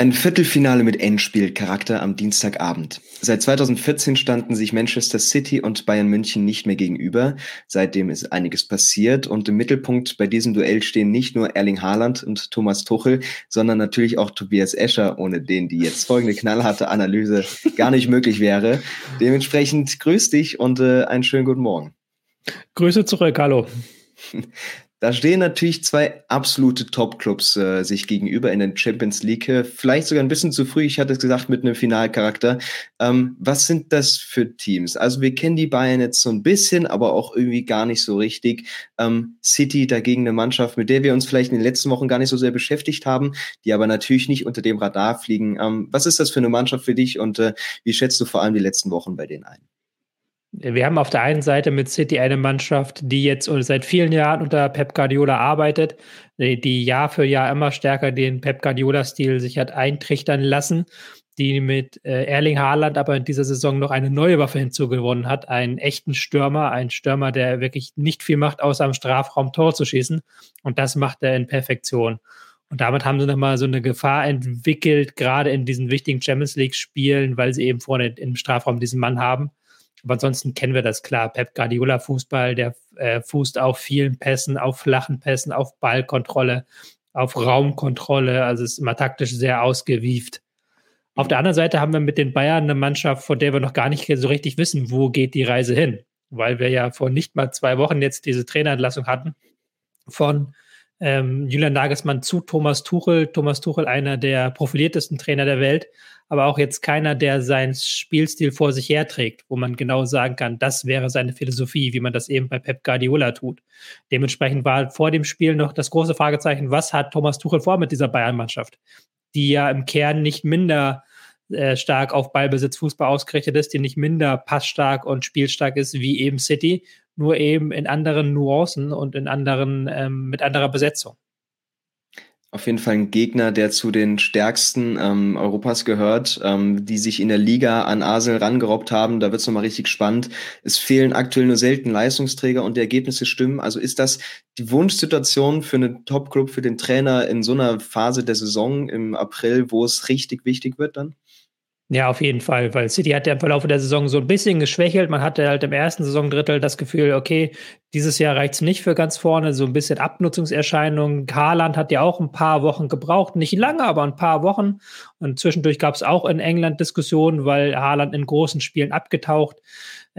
Ein Viertelfinale mit Endspielcharakter am Dienstagabend. Seit 2014 standen sich Manchester City und Bayern München nicht mehr gegenüber. Seitdem ist einiges passiert und im Mittelpunkt bei diesem Duell stehen nicht nur Erling Haaland und Thomas Tuchel, sondern natürlich auch Tobias Escher, ohne den die jetzt folgende knallharte Analyse gar nicht möglich wäre. Dementsprechend grüß dich und äh, einen schönen guten Morgen. Grüße zurück, hallo. Da stehen natürlich zwei absolute Top-Clubs äh, sich gegenüber in der Champions League. Vielleicht sogar ein bisschen zu früh, ich hatte es gesagt, mit einem Finalcharakter. Ähm, was sind das für Teams? Also wir kennen die Bayern jetzt so ein bisschen, aber auch irgendwie gar nicht so richtig. Ähm, City dagegen eine Mannschaft, mit der wir uns vielleicht in den letzten Wochen gar nicht so sehr beschäftigt haben, die aber natürlich nicht unter dem Radar fliegen. Ähm, was ist das für eine Mannschaft für dich und äh, wie schätzt du vor allem die letzten Wochen bei denen ein? Wir haben auf der einen Seite mit City eine Mannschaft, die jetzt seit vielen Jahren unter Pep Guardiola arbeitet, die Jahr für Jahr immer stärker den Pep Guardiola-Stil sich hat eintrichtern lassen, die mit äh, Erling Haaland aber in dieser Saison noch eine neue Waffe hinzugewonnen hat, einen echten Stürmer, einen Stürmer, der wirklich nicht viel macht, außer am Strafraum Tor zu schießen. Und das macht er in Perfektion. Und damit haben sie nochmal so eine Gefahr entwickelt, gerade in diesen wichtigen Champions League-Spielen, weil sie eben vorne im Strafraum diesen Mann haben. Aber ansonsten kennen wir das klar. Pep Guardiola Fußball, der äh, fußt auf vielen Pässen, auf flachen Pässen, auf Ballkontrolle, auf Raumkontrolle. Also ist immer taktisch sehr ausgewieft. Auf der anderen Seite haben wir mit den Bayern eine Mannschaft, von der wir noch gar nicht so richtig wissen, wo geht die Reise hin. Weil wir ja vor nicht mal zwei Wochen jetzt diese Trainerentlassung hatten von ähm, Julian Nagelsmann zu Thomas Tuchel. Thomas Tuchel, einer der profiliertesten Trainer der Welt, aber auch jetzt keiner, der seinen Spielstil vor sich herträgt, wo man genau sagen kann, das wäre seine Philosophie, wie man das eben bei Pep Guardiola tut. Dementsprechend war vor dem Spiel noch das große Fragezeichen, was hat Thomas Tuchel vor mit dieser Bayern-Mannschaft, die ja im Kern nicht minder äh, stark auf Ballbesitz Fußball ausgerichtet ist, die nicht minder passstark und spielstark ist wie eben City, nur eben in anderen Nuancen und in anderen, ähm, mit anderer Besetzung. Auf jeden Fall ein Gegner, der zu den stärksten ähm, Europas gehört, ähm, die sich in der Liga an Arsenal rangerobbt haben. Da wird es nochmal richtig spannend. Es fehlen aktuell nur selten Leistungsträger und die Ergebnisse stimmen. Also ist das die Wunschsituation für einen Top-Club, für den Trainer in so einer Phase der Saison im April, wo es richtig wichtig wird dann? Ja, auf jeden Fall, weil City hat ja im Verlauf der Saison so ein bisschen geschwächelt. Man hatte halt im ersten Saisondrittel das Gefühl, okay, dieses Jahr reicht es nicht für ganz vorne, so ein bisschen Abnutzungserscheinungen. Haaland hat ja auch ein paar Wochen gebraucht, nicht lange, aber ein paar Wochen. Und zwischendurch gab es auch in England Diskussionen, weil Haaland in großen Spielen abgetaucht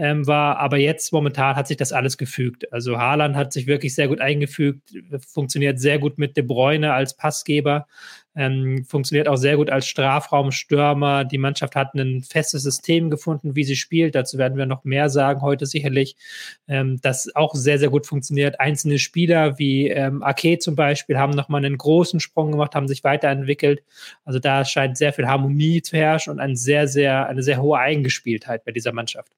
ähm, war. Aber jetzt momentan hat sich das alles gefügt. Also Haaland hat sich wirklich sehr gut eingefügt, funktioniert sehr gut mit De Bruyne als Passgeber. Ähm, funktioniert auch sehr gut als Strafraumstürmer. Die Mannschaft hat ein festes System gefunden, wie sie spielt. Dazu werden wir noch mehr sagen heute sicherlich. Ähm, das auch sehr, sehr gut funktioniert. Einzelne Spieler wie ähm, Ake zum Beispiel haben nochmal einen großen Sprung gemacht, haben sich weiterentwickelt. Also da scheint sehr viel Harmonie zu herrschen und ein sehr, sehr, eine sehr hohe Eingespieltheit bei dieser Mannschaft.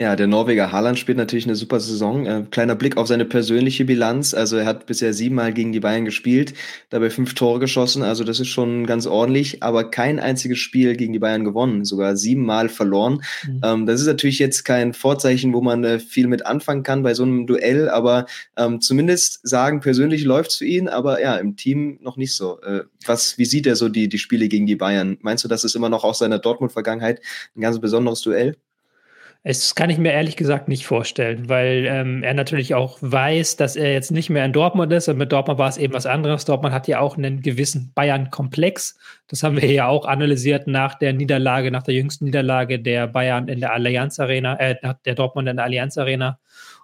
Ja, der Norweger Haaland spielt natürlich eine super Saison. Äh, kleiner Blick auf seine persönliche Bilanz. Also er hat bisher siebenmal gegen die Bayern gespielt, dabei fünf Tore geschossen. Also das ist schon ganz ordentlich, aber kein einziges Spiel gegen die Bayern gewonnen, sogar siebenmal verloren. Mhm. Ähm, das ist natürlich jetzt kein Vorzeichen, wo man äh, viel mit anfangen kann bei so einem Duell, aber ähm, zumindest sagen, persönlich läuft's für ihn, aber ja, im Team noch nicht so. Äh, was, wie sieht er so die, die Spiele gegen die Bayern? Meinst du, das ist immer noch aus seiner Dortmund-Vergangenheit ein ganz besonderes Duell? Es kann ich mir ehrlich gesagt nicht vorstellen, weil ähm, er natürlich auch weiß, dass er jetzt nicht mehr in Dortmund ist. Und mit Dortmund war es eben was anderes. Dortmund hat ja auch einen gewissen Bayern-Komplex. Das haben wir ja auch analysiert nach der Niederlage, nach der jüngsten Niederlage der Bayern in der Allianz Arena, äh, der Dortmund in der Allianz Arena.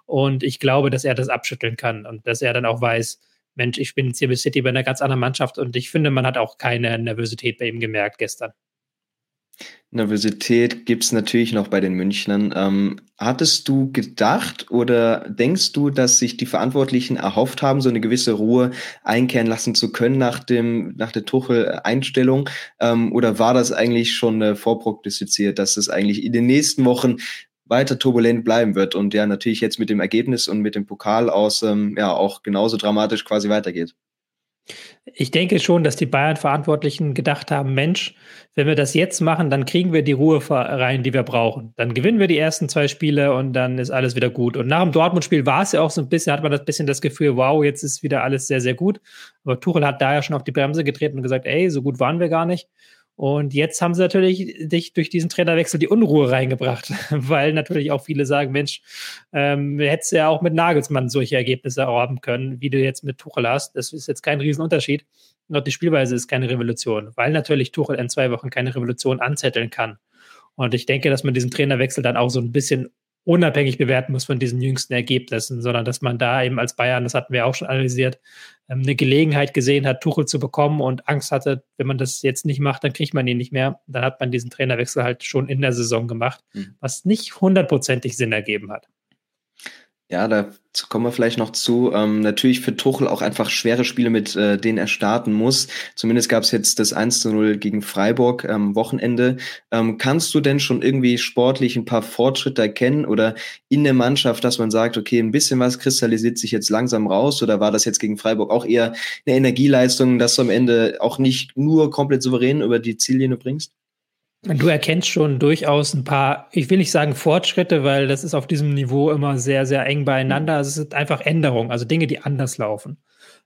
Und ich glaube, dass er das abschütteln kann und dass er dann auch weiß, Mensch, ich bin jetzt hier bei City bei einer ganz anderen Mannschaft und ich finde, man hat auch keine Nervosität bei ihm gemerkt gestern. Nervosität gibt's natürlich noch bei den Münchnern. Ähm, hattest du gedacht oder denkst du, dass sich die Verantwortlichen erhofft haben, so eine gewisse Ruhe einkehren lassen zu können nach dem nach der Tuchel-Einstellung? Ähm, oder war das eigentlich schon äh, vorprognostiziert, dass es eigentlich in den nächsten Wochen weiter turbulent bleiben wird und ja natürlich jetzt mit dem Ergebnis und mit dem Pokal aus ähm, ja auch genauso dramatisch quasi weitergeht? Ich denke schon, dass die Bayern-Verantwortlichen gedacht haben, Mensch, wenn wir das jetzt machen, dann kriegen wir die Ruhe rein, die wir brauchen. Dann gewinnen wir die ersten zwei Spiele und dann ist alles wieder gut. Und nach dem Dortmund-Spiel war es ja auch so ein bisschen, hat man das bisschen das Gefühl, wow, jetzt ist wieder alles sehr, sehr gut. Aber Tuchel hat da ja schon auf die Bremse getreten und gesagt, ey, so gut waren wir gar nicht. Und jetzt haben sie natürlich dich durch diesen Trainerwechsel die Unruhe reingebracht, weil natürlich auch viele sagen, Mensch, ähm, hättest ja auch mit Nagelsmann solche Ergebnisse erworben können, wie du jetzt mit Tuchel hast. Das ist jetzt kein Riesenunterschied. Nur die Spielweise ist keine Revolution, weil natürlich Tuchel in zwei Wochen keine Revolution anzetteln kann. Und ich denke, dass man diesen Trainerwechsel dann auch so ein bisschen unabhängig bewerten muss von diesen jüngsten Ergebnissen, sondern dass man da eben als Bayern, das hatten wir auch schon analysiert, ähm, eine Gelegenheit gesehen hat, Tuchel zu bekommen und Angst hatte, wenn man das jetzt nicht macht, dann kriegt man ihn nicht mehr. Dann hat man diesen Trainerwechsel halt schon in der Saison gemacht, mhm. was nicht hundertprozentig Sinn ergeben hat. Ja, da kommen wir vielleicht noch zu. Ähm, natürlich für Tuchel auch einfach schwere Spiele, mit äh, denen er starten muss. Zumindest gab es jetzt das 1 zu 0 gegen Freiburg am Wochenende. Ähm, kannst du denn schon irgendwie sportlich ein paar Fortschritte erkennen oder in der Mannschaft, dass man sagt, okay, ein bisschen was kristallisiert sich jetzt langsam raus oder war das jetzt gegen Freiburg auch eher eine Energieleistung, dass du am Ende auch nicht nur komplett souverän über die Ziellinie bringst? Du erkennst schon durchaus ein paar, ich will nicht sagen Fortschritte, weil das ist auf diesem Niveau immer sehr, sehr eng beieinander. Also es sind einfach Änderungen, also Dinge, die anders laufen.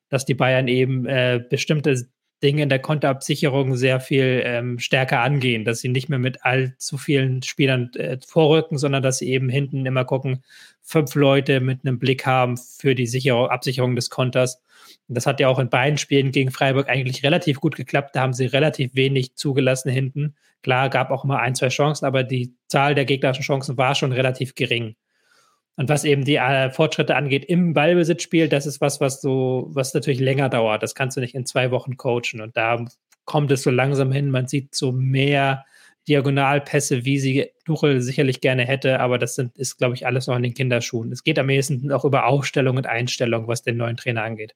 Dass die Bayern eben äh, bestimmte Dinge in der Konterabsicherung sehr viel ähm, stärker angehen, dass sie nicht mehr mit allzu vielen Spielern äh, vorrücken, sondern dass sie eben hinten immer gucken, fünf Leute mit einem Blick haben für die Sicherung, Absicherung des Konters. Das hat ja auch in beiden Spielen gegen Freiburg eigentlich relativ gut geklappt. Da haben sie relativ wenig zugelassen hinten. Klar, gab auch immer ein, zwei Chancen, aber die Zahl der gegnerischen Chancen war schon relativ gering. Und was eben die äh, Fortschritte angeht im Ballbesitzspiel, das ist was, was so, was natürlich länger dauert. Das kannst du nicht in zwei Wochen coachen. Und da kommt es so langsam hin. Man sieht so mehr Diagonalpässe, wie sie Tuchel sicherlich gerne hätte, aber das sind, ist, glaube ich, alles noch in den Kinderschuhen. Es geht am ehesten auch über Aufstellung und Einstellung, was den neuen Trainer angeht.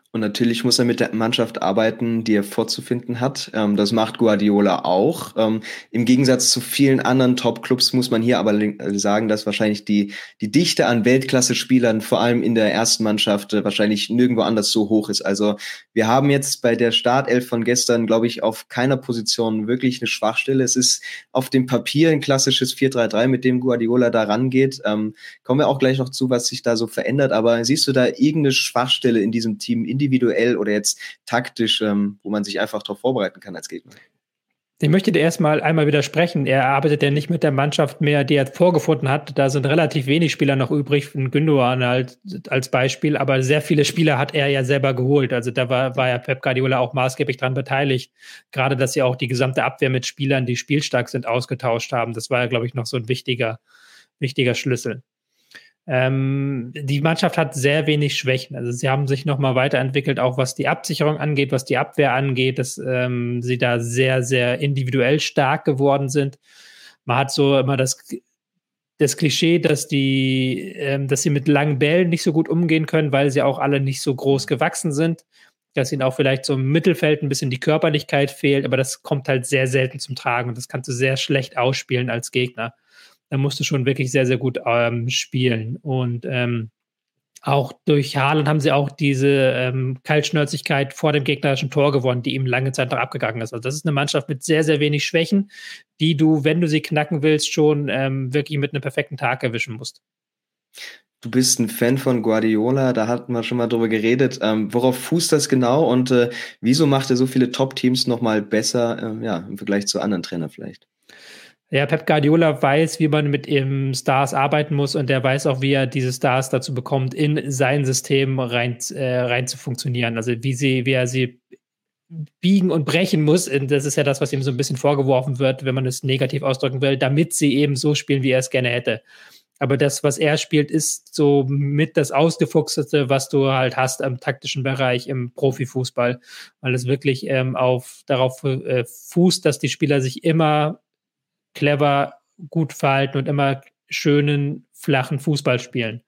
Und natürlich muss er mit der Mannschaft arbeiten, die er vorzufinden hat. Ähm, das macht Guardiola auch. Ähm, Im Gegensatz zu vielen anderen Top-Clubs muss man hier aber sagen, dass wahrscheinlich die, die Dichte an Weltklasse-Spielern, vor allem in der ersten Mannschaft, äh, wahrscheinlich nirgendwo anders so hoch ist. Also wir haben jetzt bei der Startelf von gestern, glaube ich, auf keiner Position wirklich eine Schwachstelle. Es ist auf dem Papier ein klassisches 4-3-3, mit dem Guardiola da rangeht. Ähm, kommen wir auch gleich noch zu, was sich da so verändert. Aber siehst du da irgendeine Schwachstelle in diesem Team, in individuell oder jetzt taktisch, ähm, wo man sich einfach darauf vorbereiten kann als Gegner? Ich möchte dir erstmal einmal widersprechen. Er arbeitet ja nicht mit der Mannschaft mehr, die er vorgefunden hat. Da sind relativ wenig Spieler noch übrig, ein Gündogan halt als Beispiel, aber sehr viele Spieler hat er ja selber geholt. Also da war, war ja Pep Guardiola auch maßgeblich dran beteiligt. Gerade, dass sie auch die gesamte Abwehr mit Spielern, die spielstark sind, ausgetauscht haben. Das war ja, glaube ich, noch so ein wichtiger, wichtiger Schlüssel. Ähm, die Mannschaft hat sehr wenig Schwächen. Also sie haben sich nochmal weiterentwickelt, auch was die Absicherung angeht, was die Abwehr angeht, dass ähm, sie da sehr, sehr individuell stark geworden sind. Man hat so immer das, das Klischee, dass die, ähm, dass sie mit langen Bällen nicht so gut umgehen können, weil sie auch alle nicht so groß gewachsen sind. Dass ihnen auch vielleicht so im Mittelfeld ein bisschen die Körperlichkeit fehlt, aber das kommt halt sehr selten zum Tragen und das kannst du sehr schlecht ausspielen als Gegner da musst du schon wirklich sehr, sehr gut ähm, spielen. Und ähm, auch durch Haaland haben sie auch diese ähm, Kaltschnäuzigkeit vor dem gegnerischen Tor gewonnen, die ihm lange Zeit noch abgegangen ist. Also das ist eine Mannschaft mit sehr, sehr wenig Schwächen, die du, wenn du sie knacken willst, schon ähm, wirklich mit einem perfekten Tag erwischen musst. Du bist ein Fan von Guardiola, da hatten wir schon mal drüber geredet. Ähm, worauf fußt das genau und äh, wieso macht er so viele Top-Teams nochmal besser, äh, ja, im Vergleich zu anderen Trainern vielleicht? Ja, Pep Guardiola weiß, wie man mit eben Stars arbeiten muss und der weiß auch, wie er diese Stars dazu bekommt, in sein System rein, äh, rein zu funktionieren. Also wie sie, wie er sie biegen und brechen muss. Und das ist ja das, was ihm so ein bisschen vorgeworfen wird, wenn man es negativ ausdrücken will, damit sie eben so spielen, wie er es gerne hätte. Aber das, was er spielt, ist so mit das Ausgefuchsete, was du halt hast im taktischen Bereich im Profifußball, weil es wirklich ähm, auf, darauf äh, fußt, dass die Spieler sich immer clever, gut verhalten und immer schönen, flachen Fußball spielen.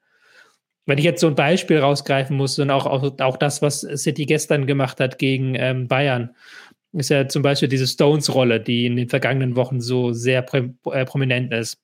Wenn ich jetzt so ein Beispiel rausgreifen muss, und auch, auch, auch das, was City gestern gemacht hat gegen ähm, Bayern, ist ja zum Beispiel diese Stones-Rolle, die in den vergangenen Wochen so sehr äh, prominent ist.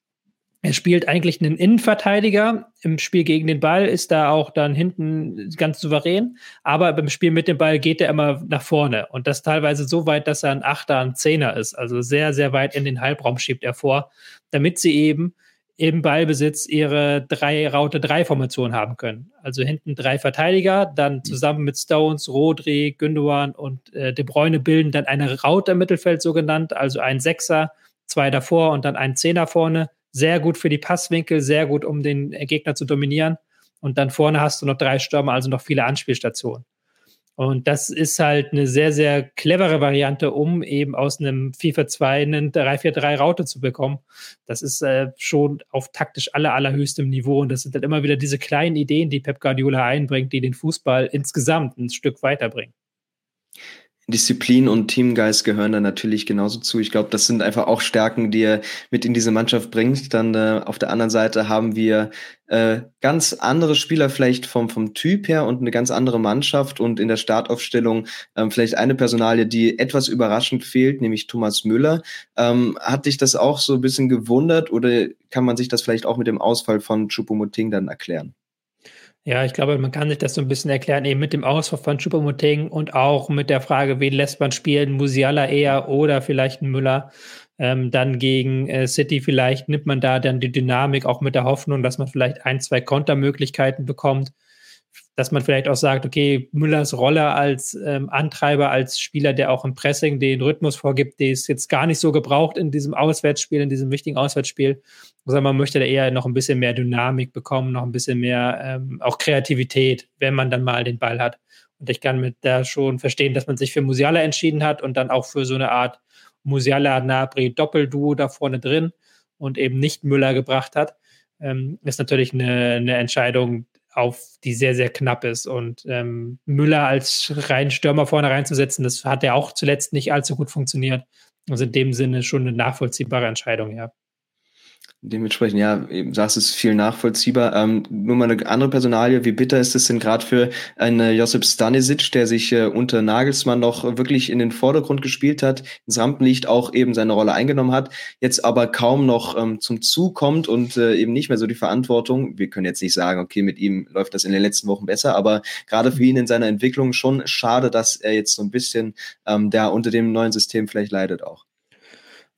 Er spielt eigentlich einen Innenverteidiger. Im Spiel gegen den Ball ist er auch dann hinten ganz souverän. Aber beim Spiel mit dem Ball geht er immer nach vorne. Und das teilweise so weit, dass er ein Achter, ein Zehner ist. Also sehr, sehr weit in den Halbraum schiebt er vor, damit sie eben im Ballbesitz ihre drei Raute 3 Formation haben können. Also hinten drei Verteidiger, dann zusammen mit Stones, Rodri, Gündogan und äh, De Bruyne bilden dann eine Raute im Mittelfeld so genannt, also ein Sechser, zwei davor und dann ein Zehner vorne sehr gut für die Passwinkel, sehr gut, um den Gegner zu dominieren. Und dann vorne hast du noch drei Stürmer, also noch viele Anspielstationen. Und das ist halt eine sehr, sehr clevere Variante, um eben aus einem FIFA 2 einen 3-4-3-Raute zu bekommen. Das ist äh, schon auf taktisch aller, allerhöchstem Niveau. Und das sind dann immer wieder diese kleinen Ideen, die Pep Guardiola einbringt, die den Fußball insgesamt ein Stück weiterbringen. Disziplin und Teamgeist gehören da natürlich genauso zu. Ich glaube, das sind einfach auch Stärken, die er mit in diese Mannschaft bringt. Dann äh, auf der anderen Seite haben wir äh, ganz andere Spieler vielleicht vom, vom Typ her und eine ganz andere Mannschaft und in der Startaufstellung ähm, vielleicht eine Personalie, die etwas überraschend fehlt, nämlich Thomas Müller. Ähm, hat dich das auch so ein bisschen gewundert oder kann man sich das vielleicht auch mit dem Ausfall von Chupomoting dann erklären? Ja, ich glaube, man kann sich das so ein bisschen erklären, eben mit dem Ausfall von Choupo-Moting und auch mit der Frage, wen lässt man spielen, Musiala eher oder vielleicht ein Müller. Ähm, dann gegen äh, City vielleicht nimmt man da dann die Dynamik auch mit der Hoffnung, dass man vielleicht ein, zwei Kontermöglichkeiten bekommt dass man vielleicht auch sagt, okay, Müllers Rolle als ähm, Antreiber, als Spieler, der auch im Pressing den Rhythmus vorgibt, die ist jetzt gar nicht so gebraucht in diesem Auswärtsspiel, in diesem wichtigen Auswärtsspiel, sondern man möchte da eher noch ein bisschen mehr Dynamik bekommen, noch ein bisschen mehr ähm, auch Kreativität, wenn man dann mal den Ball hat. Und ich kann mit da schon verstehen, dass man sich für Musiala entschieden hat und dann auch für so eine Art Musiala-Nabri-Doppelduo da vorne drin und eben nicht Müller gebracht hat. Ähm, ist natürlich eine, eine Entscheidung, auf die sehr, sehr knapp ist. Und ähm, Müller als reinen Stürmer vorne reinzusetzen, das hat ja auch zuletzt nicht allzu gut funktioniert. Also in dem Sinne schon eine nachvollziehbare Entscheidung, ja. Dementsprechend, ja, eben sagst es viel nachvollziehbar. Ähm, nur mal eine andere Personalie, wie bitter ist es denn gerade für einen Josip Stanisic, der sich äh, unter Nagelsmann noch wirklich in den Vordergrund gespielt hat, ins Rampenlicht auch eben seine Rolle eingenommen hat, jetzt aber kaum noch ähm, zum Zug kommt und äh, eben nicht mehr so die Verantwortung. Wir können jetzt nicht sagen, okay, mit ihm läuft das in den letzten Wochen besser, aber gerade für ihn in seiner Entwicklung schon schade, dass er jetzt so ein bisschen ähm, da unter dem neuen System vielleicht leidet auch.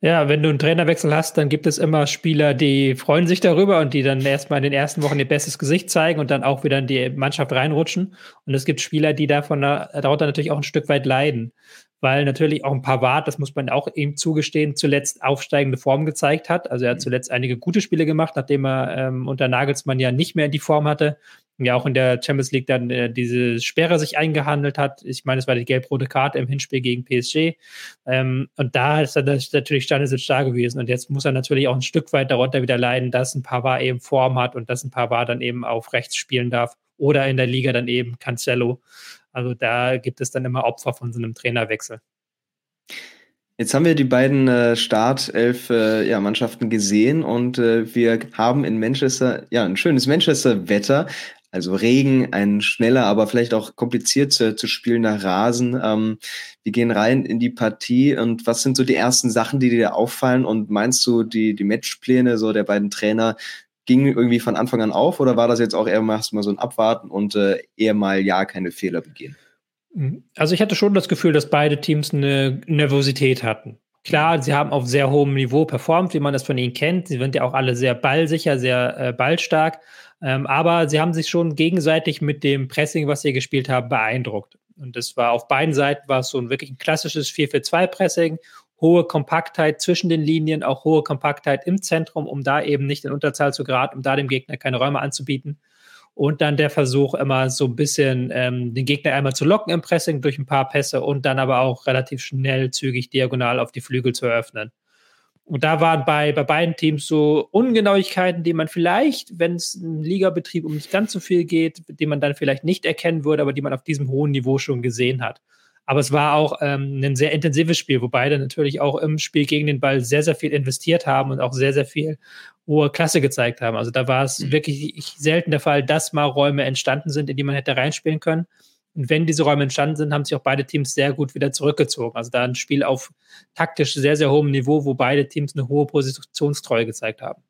Ja, wenn du einen Trainerwechsel hast, dann gibt es immer Spieler, die freuen sich darüber und die dann erstmal in den ersten Wochen ihr bestes Gesicht zeigen und dann auch wieder in die Mannschaft reinrutschen. Und es gibt Spieler, die davon darunter natürlich auch ein Stück weit leiden, weil natürlich auch ein Pavard, das muss man auch ihm zugestehen, zuletzt aufsteigende Form gezeigt hat. Also er hat mhm. zuletzt einige gute Spiele gemacht, nachdem er ähm, unter Nagelsmann ja nicht mehr in die Form hatte ja auch in der Champions League dann äh, diese Sperre sich eingehandelt hat. Ich meine, es war die gelb-rote Karte im Hinspiel gegen PSG. Ähm, und da ist er natürlich Stanisic da gewesen. Und jetzt muss er natürlich auch ein Stück weit darunter wieder leiden, dass ein Pavard eben Form hat und dass ein Pavard dann eben auf rechts spielen darf. Oder in der Liga dann eben Cancelo. Also da gibt es dann immer Opfer von so einem Trainerwechsel. Jetzt haben wir die beiden äh, Startelf äh, ja, Mannschaften gesehen und äh, wir haben in Manchester ja ein schönes Manchester-Wetter. Also Regen, ein schneller, aber vielleicht auch kompliziert zu, zu spielender Rasen. Ähm, wir gehen rein in die Partie und was sind so die ersten Sachen, die dir auffallen? Und meinst du, die, die Matchpläne so der beiden Trainer gingen irgendwie von Anfang an auf oder war das jetzt auch eher mal so ein Abwarten und äh, eher mal ja keine Fehler begehen? Mhm. Also ich hatte schon das Gefühl, dass beide Teams eine Nervosität hatten. Klar, sie haben auf sehr hohem Niveau performt, wie man das von ihnen kennt. Sie sind ja auch alle sehr ballsicher, sehr äh, ballstark. Ähm, aber sie haben sich schon gegenseitig mit dem Pressing, was sie gespielt haben, beeindruckt. Und das war auf beiden Seiten war es so ein wirklich ein klassisches 4-4-2-Pressing, hohe Kompaktheit zwischen den Linien, auch hohe Kompaktheit im Zentrum, um da eben nicht in Unterzahl zu geraten, um da dem Gegner keine Räume anzubieten. Und dann der Versuch, immer so ein bisschen ähm, den Gegner einmal zu locken im Pressing durch ein paar Pässe und dann aber auch relativ schnell, zügig, diagonal auf die Flügel zu eröffnen. Und da waren bei, bei beiden Teams so Ungenauigkeiten, die man vielleicht, wenn es im Ligabetrieb um nicht ganz so viel geht, die man dann vielleicht nicht erkennen würde, aber die man auf diesem hohen Niveau schon gesehen hat. Aber es war auch ähm, ein sehr intensives Spiel, wo beide natürlich auch im Spiel gegen den Ball sehr, sehr viel investiert haben und auch sehr, sehr viel hohe Klasse gezeigt haben. Also da war es mhm. wirklich selten der Fall, dass mal Räume entstanden sind, in die man hätte reinspielen können. Und wenn diese Räume entstanden sind, haben sich auch beide Teams sehr gut wieder zurückgezogen. Also da ein Spiel auf taktisch sehr, sehr hohem Niveau, wo beide Teams eine hohe Positionstreue gezeigt haben.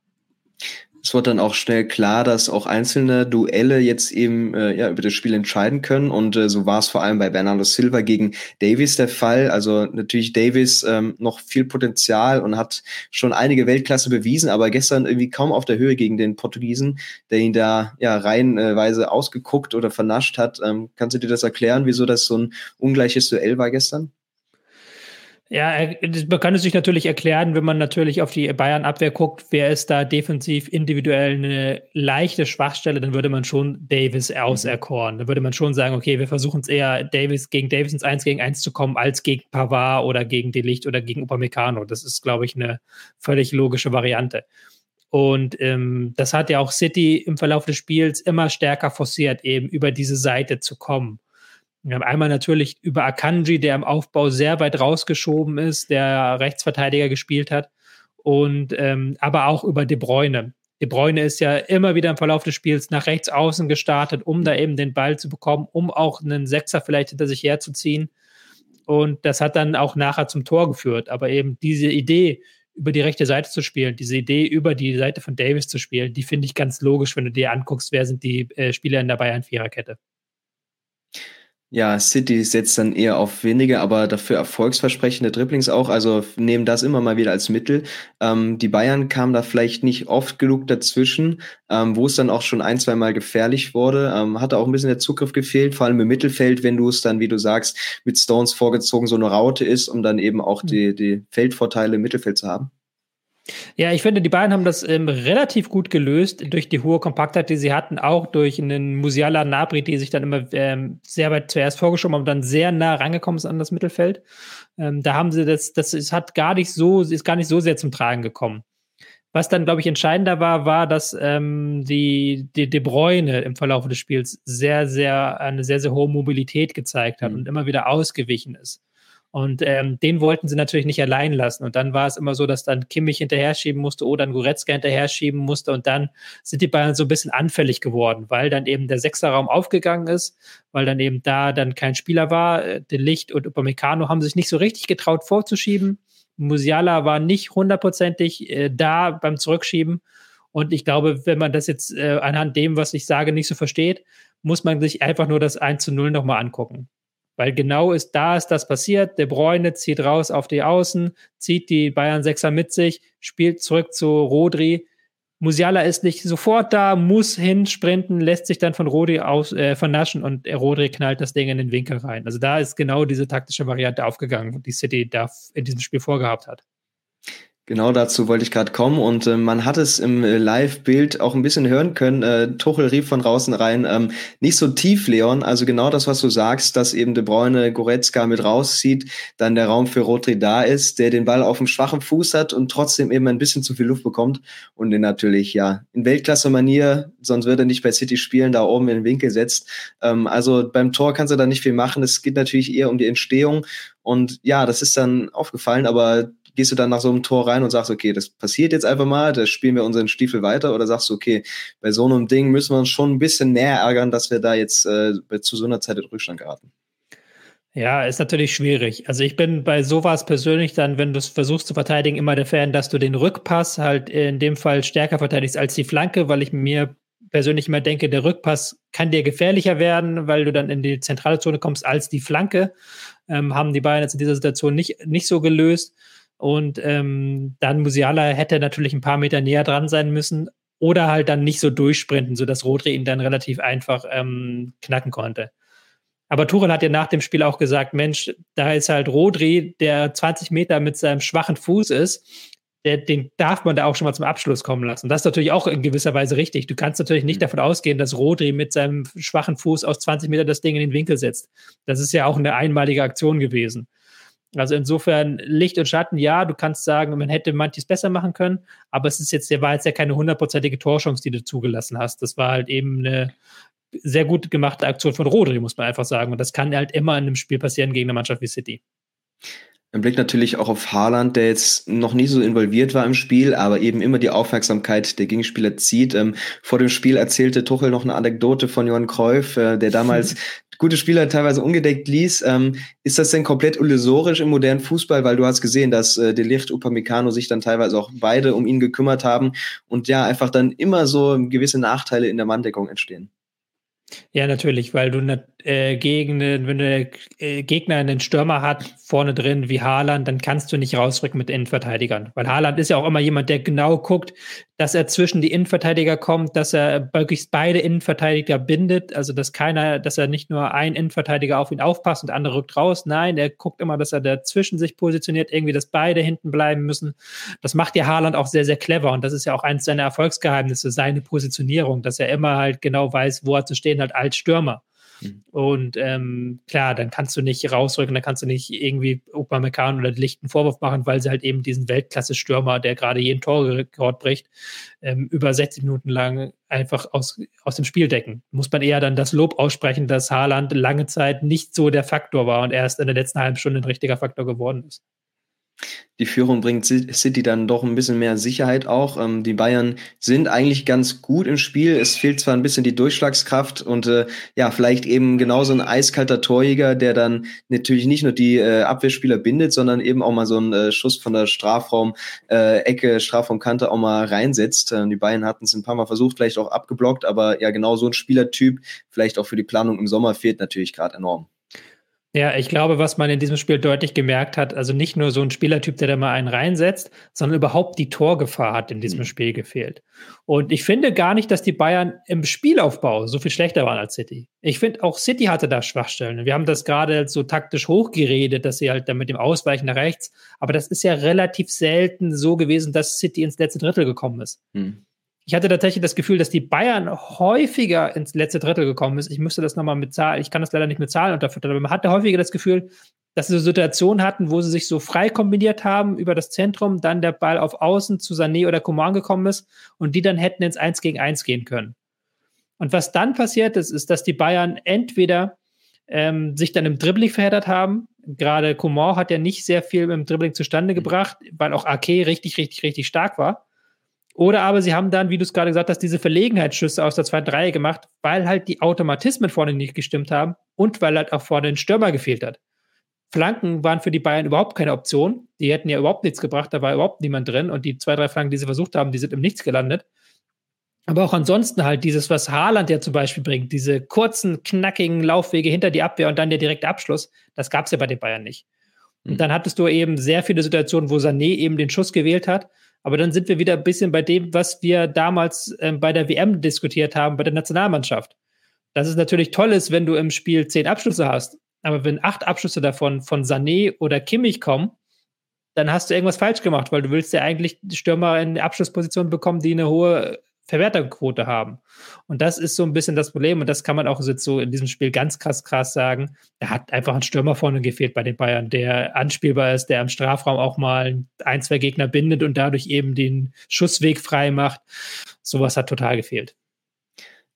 Es wird dann auch schnell klar, dass auch einzelne Duelle jetzt eben äh, ja, über das Spiel entscheiden können. Und äh, so war es vor allem bei Bernardo Silva gegen Davis der Fall. Also natürlich Davis ähm, noch viel Potenzial und hat schon einige Weltklasse bewiesen, aber gestern irgendwie kaum auf der Höhe gegen den Portugiesen, der ihn da ja reihenweise ausgeguckt oder vernascht hat. Ähm, kannst du dir das erklären, wieso das so ein ungleiches Duell war gestern? Ja, man kann es sich natürlich erklären, wenn man natürlich auf die Bayern-Abwehr guckt, wer ist da defensiv individuell eine leichte Schwachstelle, dann würde man schon Davis mhm. auserkoren. Dann würde man schon sagen, okay, wir versuchen es eher Davis gegen Davis ins 1 gegen 1 zu kommen, als gegen Pavard oder gegen Delicht oder gegen Upamecano. Das ist, glaube ich, eine völlig logische Variante. Und ähm, das hat ja auch City im Verlauf des Spiels immer stärker forciert, eben über diese Seite zu kommen. Wir haben einmal natürlich über Akanji, der im Aufbau sehr weit rausgeschoben ist, der Rechtsverteidiger gespielt hat. Und ähm, aber auch über De Bruyne. De Bruyne ist ja immer wieder im Verlauf des Spiels nach rechts außen gestartet, um da eben den Ball zu bekommen, um auch einen Sechser vielleicht hinter sich herzuziehen. Und das hat dann auch nachher zum Tor geführt. Aber eben diese Idee, über die rechte Seite zu spielen, diese Idee, über die Seite von Davis zu spielen, die finde ich ganz logisch, wenn du dir anguckst, wer sind die äh, Spieler in der Bayern-Viererkette. Ja, City setzt dann eher auf weniger, aber dafür erfolgsversprechende Dribblings auch. Also nehmen das immer mal wieder als Mittel. Ähm, die Bayern kamen da vielleicht nicht oft genug dazwischen, ähm, wo es dann auch schon ein, zwei Mal gefährlich wurde. Ähm, hatte auch ein bisschen der Zugriff gefehlt, vor allem im Mittelfeld, wenn du es dann, wie du sagst, mit Stones vorgezogen so eine Raute ist, um dann eben auch hm. die, die Feldvorteile im Mittelfeld zu haben. Ja, ich finde, die beiden haben das ähm, relativ gut gelöst durch die hohe Kompaktheit, die sie hatten, auch durch einen Musiala Nabri, die sich dann immer ähm, sehr weit zuerst vorgeschoben haben und dann sehr nah rangekommen ist an das Mittelfeld. Ähm, da haben sie das, das ist, hat gar nicht so, ist gar nicht so sehr zum Tragen gekommen. Was dann, glaube ich, entscheidender war, war, dass ähm, die, die De Bruyne im Verlauf des Spiels sehr, sehr, eine sehr, sehr hohe Mobilität gezeigt hat mhm. und immer wieder ausgewichen ist. Und ähm, den wollten sie natürlich nicht allein lassen. Und dann war es immer so, dass dann Kimmich hinterher schieben musste oder ein Goretzka hinterher schieben musste. Und dann sind die Bayern so ein bisschen anfällig geworden, weil dann eben der Sechserraum aufgegangen ist, weil dann eben da dann kein Spieler war. Äh, De Licht und Upamecano haben sich nicht so richtig getraut vorzuschieben. Musiala war nicht hundertprozentig äh, da beim Zurückschieben. Und ich glaube, wenn man das jetzt äh, anhand dem, was ich sage, nicht so versteht, muss man sich einfach nur das 1 zu 0 nochmal angucken. Weil genau ist, da ist das passiert. De Bruyne zieht raus auf die Außen, zieht die Bayern Sechser mit sich, spielt zurück zu Rodri. Musiala ist nicht sofort da, muss hinsprinten, lässt sich dann von Rodri aus, äh, vernaschen und Rodri knallt das Ding in den Winkel rein. Also da ist genau diese taktische Variante aufgegangen, die City da in diesem Spiel vorgehabt hat. Genau dazu wollte ich gerade kommen und äh, man hat es im äh, Live-Bild auch ein bisschen hören können. Äh, Tuchel rief von draußen rein, ähm, nicht so tief, Leon. Also genau das, was du sagst, dass eben De Bruyne Goretzka mit rauszieht, dann der Raum für Rodri da ist, der den Ball auf dem schwachen Fuß hat und trotzdem eben ein bisschen zu viel Luft bekommt und den natürlich ja in Weltklasse-Manier, sonst würde er nicht bei City spielen, da oben in den Winkel setzt. Ähm, also beim Tor kannst du da nicht viel machen. Es geht natürlich eher um die Entstehung und ja, das ist dann aufgefallen, aber gehst du dann nach so einem Tor rein und sagst, okay, das passiert jetzt einfach mal, da spielen wir unseren Stiefel weiter oder sagst du, okay, bei so einem Ding müssen wir uns schon ein bisschen näher ärgern, dass wir da jetzt äh, zu so einer Zeit in Rückstand geraten? Ja, ist natürlich schwierig. Also ich bin bei sowas persönlich dann, wenn du es versuchst zu verteidigen, immer der Fan, dass du den Rückpass halt in dem Fall stärker verteidigst als die Flanke, weil ich mir persönlich immer denke, der Rückpass kann dir gefährlicher werden, weil du dann in die zentrale Zone kommst als die Flanke. Ähm, haben die Bayern jetzt in dieser Situation nicht, nicht so gelöst. Und ähm, dann Musiala hätte natürlich ein paar Meter näher dran sein müssen oder halt dann nicht so durchsprinten, sodass Rodri ihn dann relativ einfach ähm, knacken konnte. Aber Tuchel hat ja nach dem Spiel auch gesagt, Mensch, da ist halt Rodri, der 20 Meter mit seinem schwachen Fuß ist, der, den darf man da auch schon mal zum Abschluss kommen lassen. Das ist natürlich auch in gewisser Weise richtig. Du kannst natürlich nicht mhm. davon ausgehen, dass Rodri mit seinem schwachen Fuß aus 20 Meter das Ding in den Winkel setzt. Das ist ja auch eine einmalige Aktion gewesen. Also insofern Licht und Schatten, ja, du kannst sagen, man hätte manches besser machen können, aber es ist jetzt, der war jetzt ja keine hundertprozentige Torchance, die du zugelassen hast. Das war halt eben eine sehr gut gemachte Aktion von Rodri, muss man einfach sagen. Und das kann halt immer in einem Spiel passieren gegen eine Mannschaft wie City. Ein Blick natürlich auch auf Haaland, der jetzt noch nie so involviert war im Spiel, aber eben immer die Aufmerksamkeit der Gegenspieler zieht. Ähm, vor dem Spiel erzählte Tuchel noch eine Anekdote von Johann Cruyff, äh, der damals gute Spieler teilweise ungedeckt ließ. Ähm, ist das denn komplett illusorisch im modernen Fußball? Weil du hast gesehen, dass äh, Delicht, Upamecano sich dann teilweise auch beide um ihn gekümmert haben und ja, einfach dann immer so gewisse Nachteile in der Manndeckung entstehen. Ja, natürlich, weil du äh, wenn der äh, Gegner einen Stürmer hat, vorne drin wie Haaland, dann kannst du nicht rausrücken mit Innenverteidigern. Weil Haaland ist ja auch immer jemand, der genau guckt, dass er zwischen die Innenverteidiger kommt, dass er möglichst beide Innenverteidiger bindet, also dass keiner, dass er nicht nur ein Innenverteidiger auf ihn aufpasst und der andere rückt raus. Nein, er guckt immer, dass er dazwischen sich positioniert, irgendwie, dass beide hinten bleiben müssen. Das macht ja Haaland auch sehr, sehr clever und das ist ja auch eins seiner Erfolgsgeheimnisse, seine Positionierung, dass er immer halt genau weiß, wo er zu stehen hat als Stürmer. Mhm. Und ähm, klar, dann kannst du nicht rausrücken, dann kannst du nicht irgendwie Upamecano oder Lichten Vorwurf machen, weil sie halt eben diesen Weltklasse-Stürmer, der gerade jeden Torrekord bricht, ähm, über 60 Minuten lang einfach aus, aus dem Spiel decken. Muss man eher dann das Lob aussprechen, dass Haaland lange Zeit nicht so der Faktor war und erst in der letzten halben Stunde ein richtiger Faktor geworden ist. Die Führung bringt City dann doch ein bisschen mehr Sicherheit auch. Ähm, die Bayern sind eigentlich ganz gut im Spiel. Es fehlt zwar ein bisschen die Durchschlagskraft und äh, ja, vielleicht eben genauso ein eiskalter Torjäger, der dann natürlich nicht nur die äh, Abwehrspieler bindet, sondern eben auch mal so einen äh, Schuss von der Strafraum-Ecke, äh, Strafraumkante auch mal reinsetzt. Äh, die Bayern hatten es ein paar Mal versucht, vielleicht auch abgeblockt, aber ja, genau so ein Spielertyp, vielleicht auch für die Planung im Sommer, fehlt natürlich gerade enorm. Ja, ich glaube, was man in diesem Spiel deutlich gemerkt hat, also nicht nur so ein Spielertyp, der da mal einen reinsetzt, sondern überhaupt die Torgefahr hat in diesem mhm. Spiel gefehlt. Und ich finde gar nicht, dass die Bayern im Spielaufbau so viel schlechter waren als City. Ich finde, auch City hatte da Schwachstellen. Wir haben das gerade so taktisch hochgeredet, dass sie halt da mit dem Ausweichen nach rechts, aber das ist ja relativ selten so gewesen, dass City ins letzte Drittel gekommen ist. Mhm. Ich hatte tatsächlich das Gefühl, dass die Bayern häufiger ins letzte Drittel gekommen ist. Ich müsste das nochmal mit Zahlen, ich kann das leider nicht mit Zahlen unterfüttern, aber man hatte häufiger das Gefühl, dass sie so Situationen hatten, wo sie sich so frei kombiniert haben über das Zentrum, dann der Ball auf Außen zu Sané oder Coman gekommen ist und die dann hätten ins 1 gegen 1 gehen können. Und was dann passiert ist, ist, dass die Bayern entweder ähm, sich dann im Dribbling verheddert haben. Gerade Coman hat ja nicht sehr viel im Dribbling zustande gebracht, weil auch Ake richtig, richtig, richtig stark war. Oder aber sie haben dann, wie du es gerade gesagt hast, diese Verlegenheitsschüsse aus der zweiten Reihe gemacht, weil halt die Automatismen vorne nicht gestimmt haben und weil halt auch vorne ein Stürmer gefehlt hat. Flanken waren für die Bayern überhaupt keine Option. Die hätten ja überhaupt nichts gebracht, da war überhaupt niemand drin und die zwei, drei Flanken, die sie versucht haben, die sind im Nichts gelandet. Aber auch ansonsten halt dieses, was Haaland ja zum Beispiel bringt, diese kurzen, knackigen Laufwege hinter die Abwehr und dann der direkte Abschluss, das gab es ja bei den Bayern nicht. Und hm. dann hattest du eben sehr viele Situationen, wo Sané eben den Schuss gewählt hat aber dann sind wir wieder ein bisschen bei dem, was wir damals ähm, bei der WM diskutiert haben, bei der Nationalmannschaft. Dass es natürlich toll ist, wenn du im Spiel zehn Abschlüsse hast. Aber wenn acht Abschlüsse davon von Sané oder Kimmich kommen, dann hast du irgendwas falsch gemacht, weil du willst ja eigentlich Stürmer in Abschlussposition bekommen, die eine hohe Verwerterquote haben. Und das ist so ein bisschen das Problem. Und das kann man auch jetzt so in diesem Spiel ganz krass, krass sagen. Er hat einfach ein Stürmer vorne gefehlt bei den Bayern, der anspielbar ist, der im Strafraum auch mal ein, zwei Gegner bindet und dadurch eben den Schussweg frei macht. Sowas hat total gefehlt.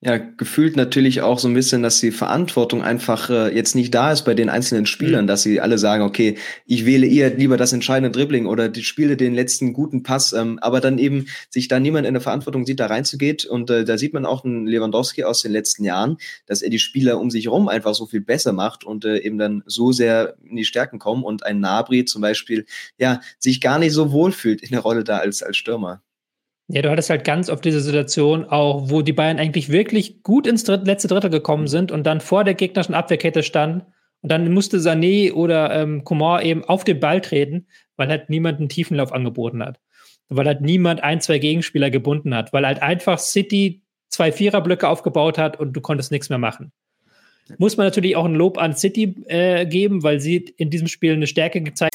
Ja, gefühlt natürlich auch so ein bisschen, dass die Verantwortung einfach äh, jetzt nicht da ist bei den einzelnen Spielern, mhm. dass sie alle sagen, okay, ich wähle eher lieber das entscheidende Dribbling oder die spiele den letzten guten Pass, ähm, aber dann eben sich da niemand in der Verantwortung sieht, da reinzugeht und äh, da sieht man auch einen Lewandowski aus den letzten Jahren, dass er die Spieler um sich herum einfach so viel besser macht und äh, eben dann so sehr in die Stärken kommen und ein Nabri zum Beispiel, ja, sich gar nicht so wohlfühlt in der Rolle da als, als Stürmer. Ja, du hattest halt ganz oft diese Situation auch, wo die Bayern eigentlich wirklich gut ins Dritt, letzte Drittel gekommen sind und dann vor der gegnerischen Abwehrkette standen. Und dann musste Sané oder ähm, Coman eben auf den Ball treten, weil halt niemand einen Tiefenlauf angeboten hat. Weil halt niemand ein, zwei Gegenspieler gebunden hat. Weil halt einfach City zwei Viererblöcke aufgebaut hat und du konntest nichts mehr machen. Muss man natürlich auch ein Lob an City äh, geben, weil sie in diesem Spiel eine Stärke gezeigt.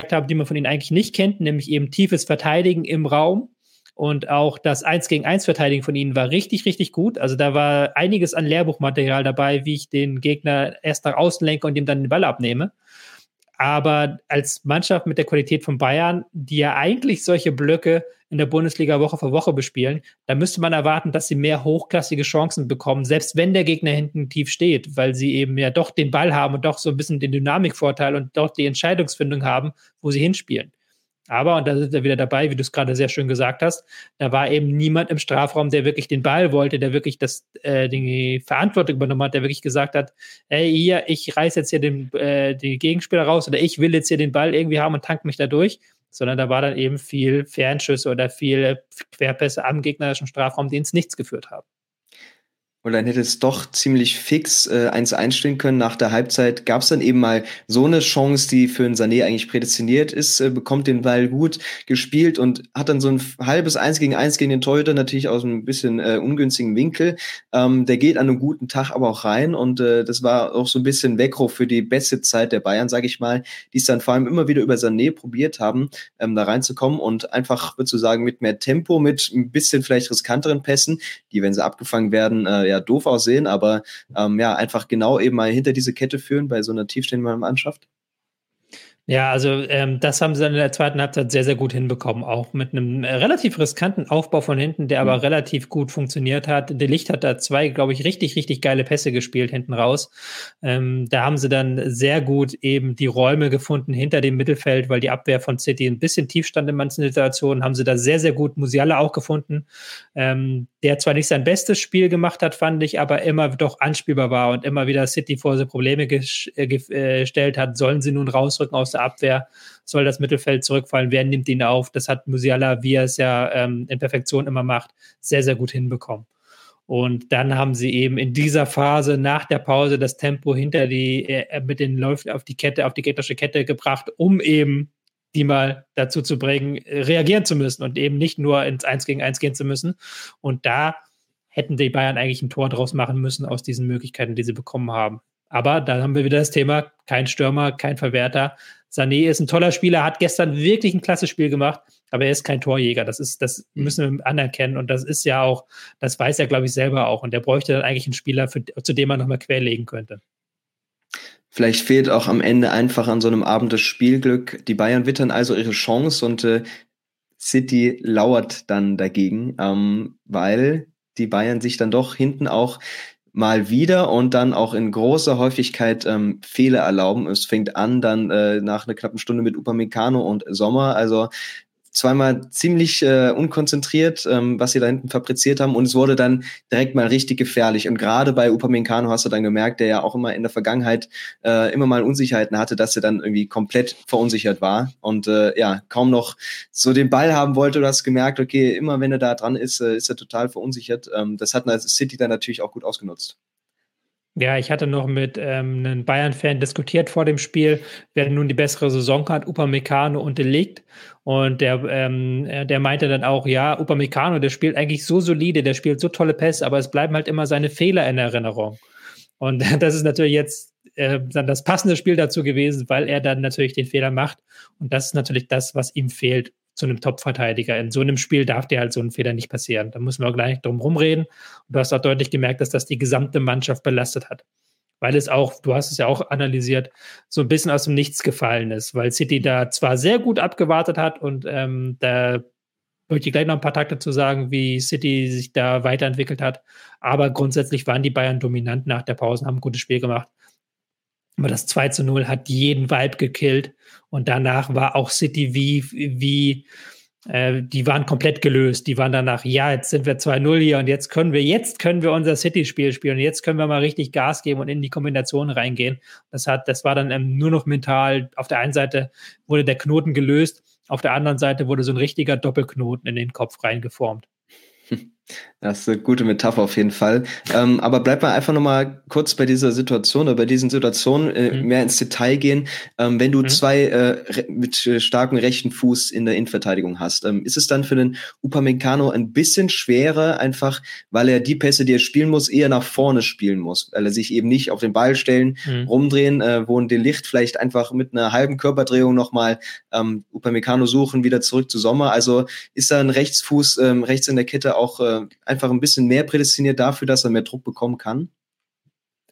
die man von ihnen eigentlich nicht kennt, nämlich eben tiefes Verteidigen im Raum. Und auch das 1 gegen 1 Verteidigen von ihnen war richtig, richtig gut. Also da war einiges an Lehrbuchmaterial dabei, wie ich den Gegner erst nach außen lenke und ihm dann den Ball abnehme. Aber als Mannschaft mit der Qualität von Bayern, die ja eigentlich solche Blöcke in der Bundesliga Woche für Woche bespielen, da müsste man erwarten, dass sie mehr hochklassige Chancen bekommen, selbst wenn der Gegner hinten tief steht, weil sie eben ja doch den Ball haben und doch so ein bisschen den Dynamikvorteil und doch die Entscheidungsfindung haben, wo sie hinspielen. Aber, und da sind wir wieder dabei, wie du es gerade sehr schön gesagt hast, da war eben niemand im Strafraum, der wirklich den Ball wollte, der wirklich das, äh, die Verantwortung übernommen hat, der wirklich gesagt hat, ey, hier, ich reiß jetzt hier den, äh, die Gegenspieler raus oder ich will jetzt hier den Ball irgendwie haben und tank mich da durch, sondern da war dann eben viel Fernschüsse oder viel Querpässe am gegnerischen Strafraum, die ins Nichts geführt haben. Und dann hätte es doch ziemlich fix äh, 1 einstellen können. Nach der Halbzeit gab es dann eben mal so eine Chance, die für einen Sané eigentlich prädestiniert ist, äh, bekommt den Ball gut gespielt und hat dann so ein halbes 1 gegen 1 gegen den Torhüter, natürlich aus einem bisschen äh, ungünstigen Winkel. Ähm, der geht an einem guten Tag aber auch rein und äh, das war auch so ein bisschen Weckruf für die beste Zeit der Bayern, sage ich mal, die es dann vor allem immer wieder über Sané probiert haben, ähm, da reinzukommen und einfach, würde ich sagen, mit mehr Tempo, mit ein bisschen vielleicht riskanteren Pässen, die, wenn sie abgefangen werden, äh, ja, doof aussehen, aber ähm, ja, einfach genau eben mal hinter diese Kette führen bei so einer tiefstehenden Mannschaft. Ja, also ähm, das haben sie dann in der zweiten Halbzeit sehr, sehr gut hinbekommen, auch mit einem äh, relativ riskanten Aufbau von hinten, der aber mhm. relativ gut funktioniert hat. Der Licht hat da zwei, glaube ich, richtig, richtig geile Pässe gespielt hinten raus. Ähm, da haben sie dann sehr gut eben die Räume gefunden hinter dem Mittelfeld, weil die Abwehr von City ein bisschen tief stand in manchen Situationen, haben sie da sehr, sehr gut Musiala auch gefunden, ähm, der zwar nicht sein bestes Spiel gemacht hat, fand ich, aber immer doch anspielbar war und immer wieder City vor so Probleme äh, äh, gestellt hat. Sollen sie nun rausrücken aus der der Abwehr soll das Mittelfeld zurückfallen. Wer nimmt ihn auf? Das hat Musiala, wie er es ja ähm, in Perfektion immer macht, sehr, sehr gut hinbekommen. Und dann haben sie eben in dieser Phase nach der Pause das Tempo hinter die, äh, mit den Läufen auf die Kette, auf die gegnerische Kette gebracht, um eben die mal dazu zu bringen, reagieren zu müssen und eben nicht nur ins Eins gegen Eins gehen zu müssen. Und da hätten die Bayern eigentlich ein Tor draus machen müssen aus diesen Möglichkeiten, die sie bekommen haben. Aber da haben wir wieder das Thema, kein Stürmer, kein Verwerter. Sané ist ein toller Spieler, hat gestern wirklich ein klasse Spiel gemacht, aber er ist kein Torjäger. Das ist, das mhm. müssen wir anerkennen. Und das ist ja auch, das weiß er, glaube ich, selber auch. Und der bräuchte dann eigentlich einen Spieler, für, zu dem man nochmal querlegen könnte. Vielleicht fehlt auch am Ende einfach an so einem Abend das Spielglück. Die Bayern wittern also ihre Chance und äh, City lauert dann dagegen, ähm, weil die Bayern sich dann doch hinten auch mal wieder und dann auch in großer Häufigkeit ähm, Fehler erlauben. Es fängt an dann äh, nach einer knappen Stunde mit Upamecano und Sommer. Also zweimal ziemlich äh, unkonzentriert, ähm, was sie da hinten fabriziert haben. Und es wurde dann direkt mal richtig gefährlich. Und gerade bei Upamecano hast du dann gemerkt, der ja auch immer in der Vergangenheit äh, immer mal Unsicherheiten hatte, dass er dann irgendwie komplett verunsichert war und äh, ja, kaum noch so den Ball haben wollte. Du hast gemerkt, okay, immer wenn er da dran ist, äh, ist er total verunsichert. Ähm, das hat City dann natürlich auch gut ausgenutzt. Ja, ich hatte noch mit ähm, einem Bayern-Fan diskutiert vor dem Spiel, wer nun die bessere Saison hat, Upamecano und Delikt. Und der, ähm, äh, der meinte dann auch, ja, Upamecano, der spielt eigentlich so solide, der spielt so tolle Pässe, aber es bleiben halt immer seine Fehler in Erinnerung. Und das ist natürlich jetzt äh, dann das passende Spiel dazu gewesen, weil er dann natürlich den Fehler macht. Und das ist natürlich das, was ihm fehlt zu einem Top-Verteidiger. In so einem Spiel darf dir halt so ein Fehler nicht passieren. Da müssen wir auch gleich drum rumreden. Und du hast auch deutlich gemerkt, dass das die gesamte Mannschaft belastet hat. Weil es auch, du hast es ja auch analysiert, so ein bisschen aus dem Nichts gefallen ist, weil City da zwar sehr gut abgewartet hat und ähm, da möchte ich gleich noch ein paar Takte zu sagen, wie City sich da weiterentwickelt hat. Aber grundsätzlich waren die Bayern dominant nach der Pause, haben ein gutes Spiel gemacht. Aber das 2 zu 0 hat jeden Vibe gekillt. Und danach war auch City wie, wie, äh, die waren komplett gelöst. Die waren danach, ja, jetzt sind wir 2-0 hier und jetzt können wir, jetzt können wir unser City-Spiel spielen. Und jetzt können wir mal richtig Gas geben und in die Kombination reingehen. Das hat, das war dann ähm, nur noch mental. Auf der einen Seite wurde der Knoten gelöst, auf der anderen Seite wurde so ein richtiger Doppelknoten in den Kopf reingeformt. Das ist eine gute Metapher auf jeden Fall. Ähm, aber bleib mal einfach nochmal kurz bei dieser Situation oder bei diesen Situationen äh, mhm. mehr ins Detail gehen. Ähm, wenn du mhm. zwei äh, mit äh, starkem rechten Fuß in der Innenverteidigung hast, ähm, ist es dann für den Upamecano ein bisschen schwerer, einfach weil er die Pässe, die er spielen muss, eher nach vorne spielen muss, weil er sich eben nicht auf den Ball stellen, mhm. rumdrehen, äh, wo den Licht vielleicht einfach mit einer halben Körperdrehung nochmal ähm, Upamecano suchen, wieder zurück zu Sommer. Also ist da ein Rechtsfuß ähm, rechts in der Kette auch äh, einfach ein bisschen mehr prädestiniert dafür, dass er mehr Druck bekommen kann?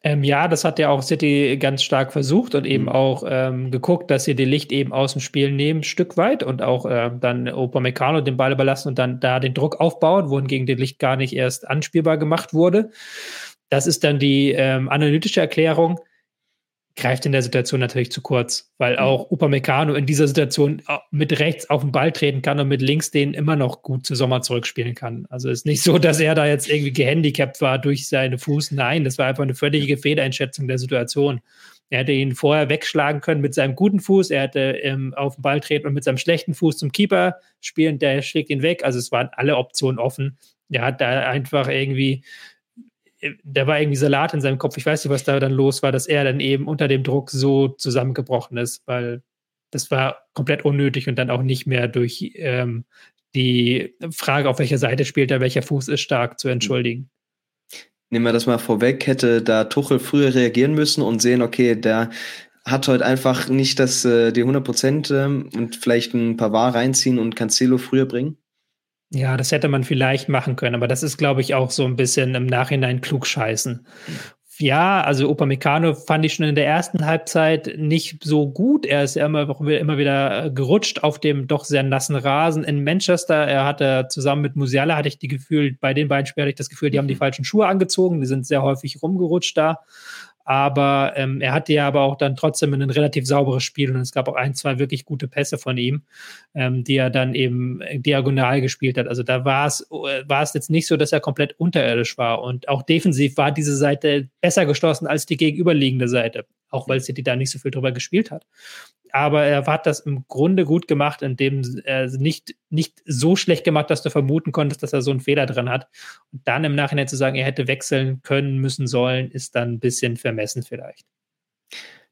Ähm, ja, das hat ja auch City ganz stark versucht und eben mhm. auch ähm, geguckt, dass sie die Licht eben aus dem Spiel nehmen, Stück weit und auch äh, dann Meccano den Ball überlassen und dann da den Druck aufbauen, wohingegen die Licht gar nicht erst anspielbar gemacht wurde. Das ist dann die ähm, analytische Erklärung greift in der Situation natürlich zu kurz, weil mhm. auch Upamecano in dieser Situation mit rechts auf den Ball treten kann und mit links den immer noch gut zu Sommer zurückspielen kann. Also ist nicht so, dass er da jetzt irgendwie gehandicapt war durch seine Fuß. Nein, das war einfach eine völlige Fehleinschätzung der Situation. Er hätte ihn vorher wegschlagen können mit seinem guten Fuß. Er hätte ähm, auf den Ball treten und mit seinem schlechten Fuß zum Keeper spielen. Der schlägt ihn weg. Also es waren alle Optionen offen. Er hat da einfach irgendwie da war irgendwie Salat in seinem Kopf. Ich weiß nicht, was da dann los war, dass er dann eben unter dem Druck so zusammengebrochen ist, weil das war komplett unnötig und dann auch nicht mehr durch ähm, die Frage, auf welcher Seite spielt er, welcher Fuß ist stark, zu entschuldigen. Nehmen wir das mal vorweg, hätte da Tuchel früher reagieren müssen und sehen, okay, der hat heute einfach nicht das, äh, die 100 Prozent ähm, und vielleicht ein paar Wahr reinziehen und Cancelo früher bringen? Ja, das hätte man vielleicht machen können, aber das ist, glaube ich, auch so ein bisschen im Nachhinein klugscheißen. Ja, also Upamecano fand ich schon in der ersten Halbzeit nicht so gut. Er ist immer, immer wieder gerutscht auf dem doch sehr nassen Rasen in Manchester. Er hatte zusammen mit Musiala hatte ich die Gefühl, bei den beiden Spielen hatte ich das Gefühl, die haben die mhm. falschen Schuhe angezogen. Die sind sehr häufig rumgerutscht da. Aber ähm, er hatte ja aber auch dann trotzdem ein relativ sauberes Spiel und es gab auch ein, zwei wirklich gute Pässe von ihm, ähm, die er dann eben diagonal gespielt hat. Also da war es äh, war es jetzt nicht so, dass er komplett unterirdisch war. Und auch defensiv war diese Seite besser geschlossen als die gegenüberliegende Seite, auch weil City da nicht so viel drüber gespielt hat aber er hat das im Grunde gut gemacht, indem er nicht, nicht so schlecht gemacht, dass du vermuten konntest, dass er so einen Fehler drin hat. Und dann im Nachhinein zu sagen, er hätte wechseln können, müssen, sollen, ist dann ein bisschen vermessen vielleicht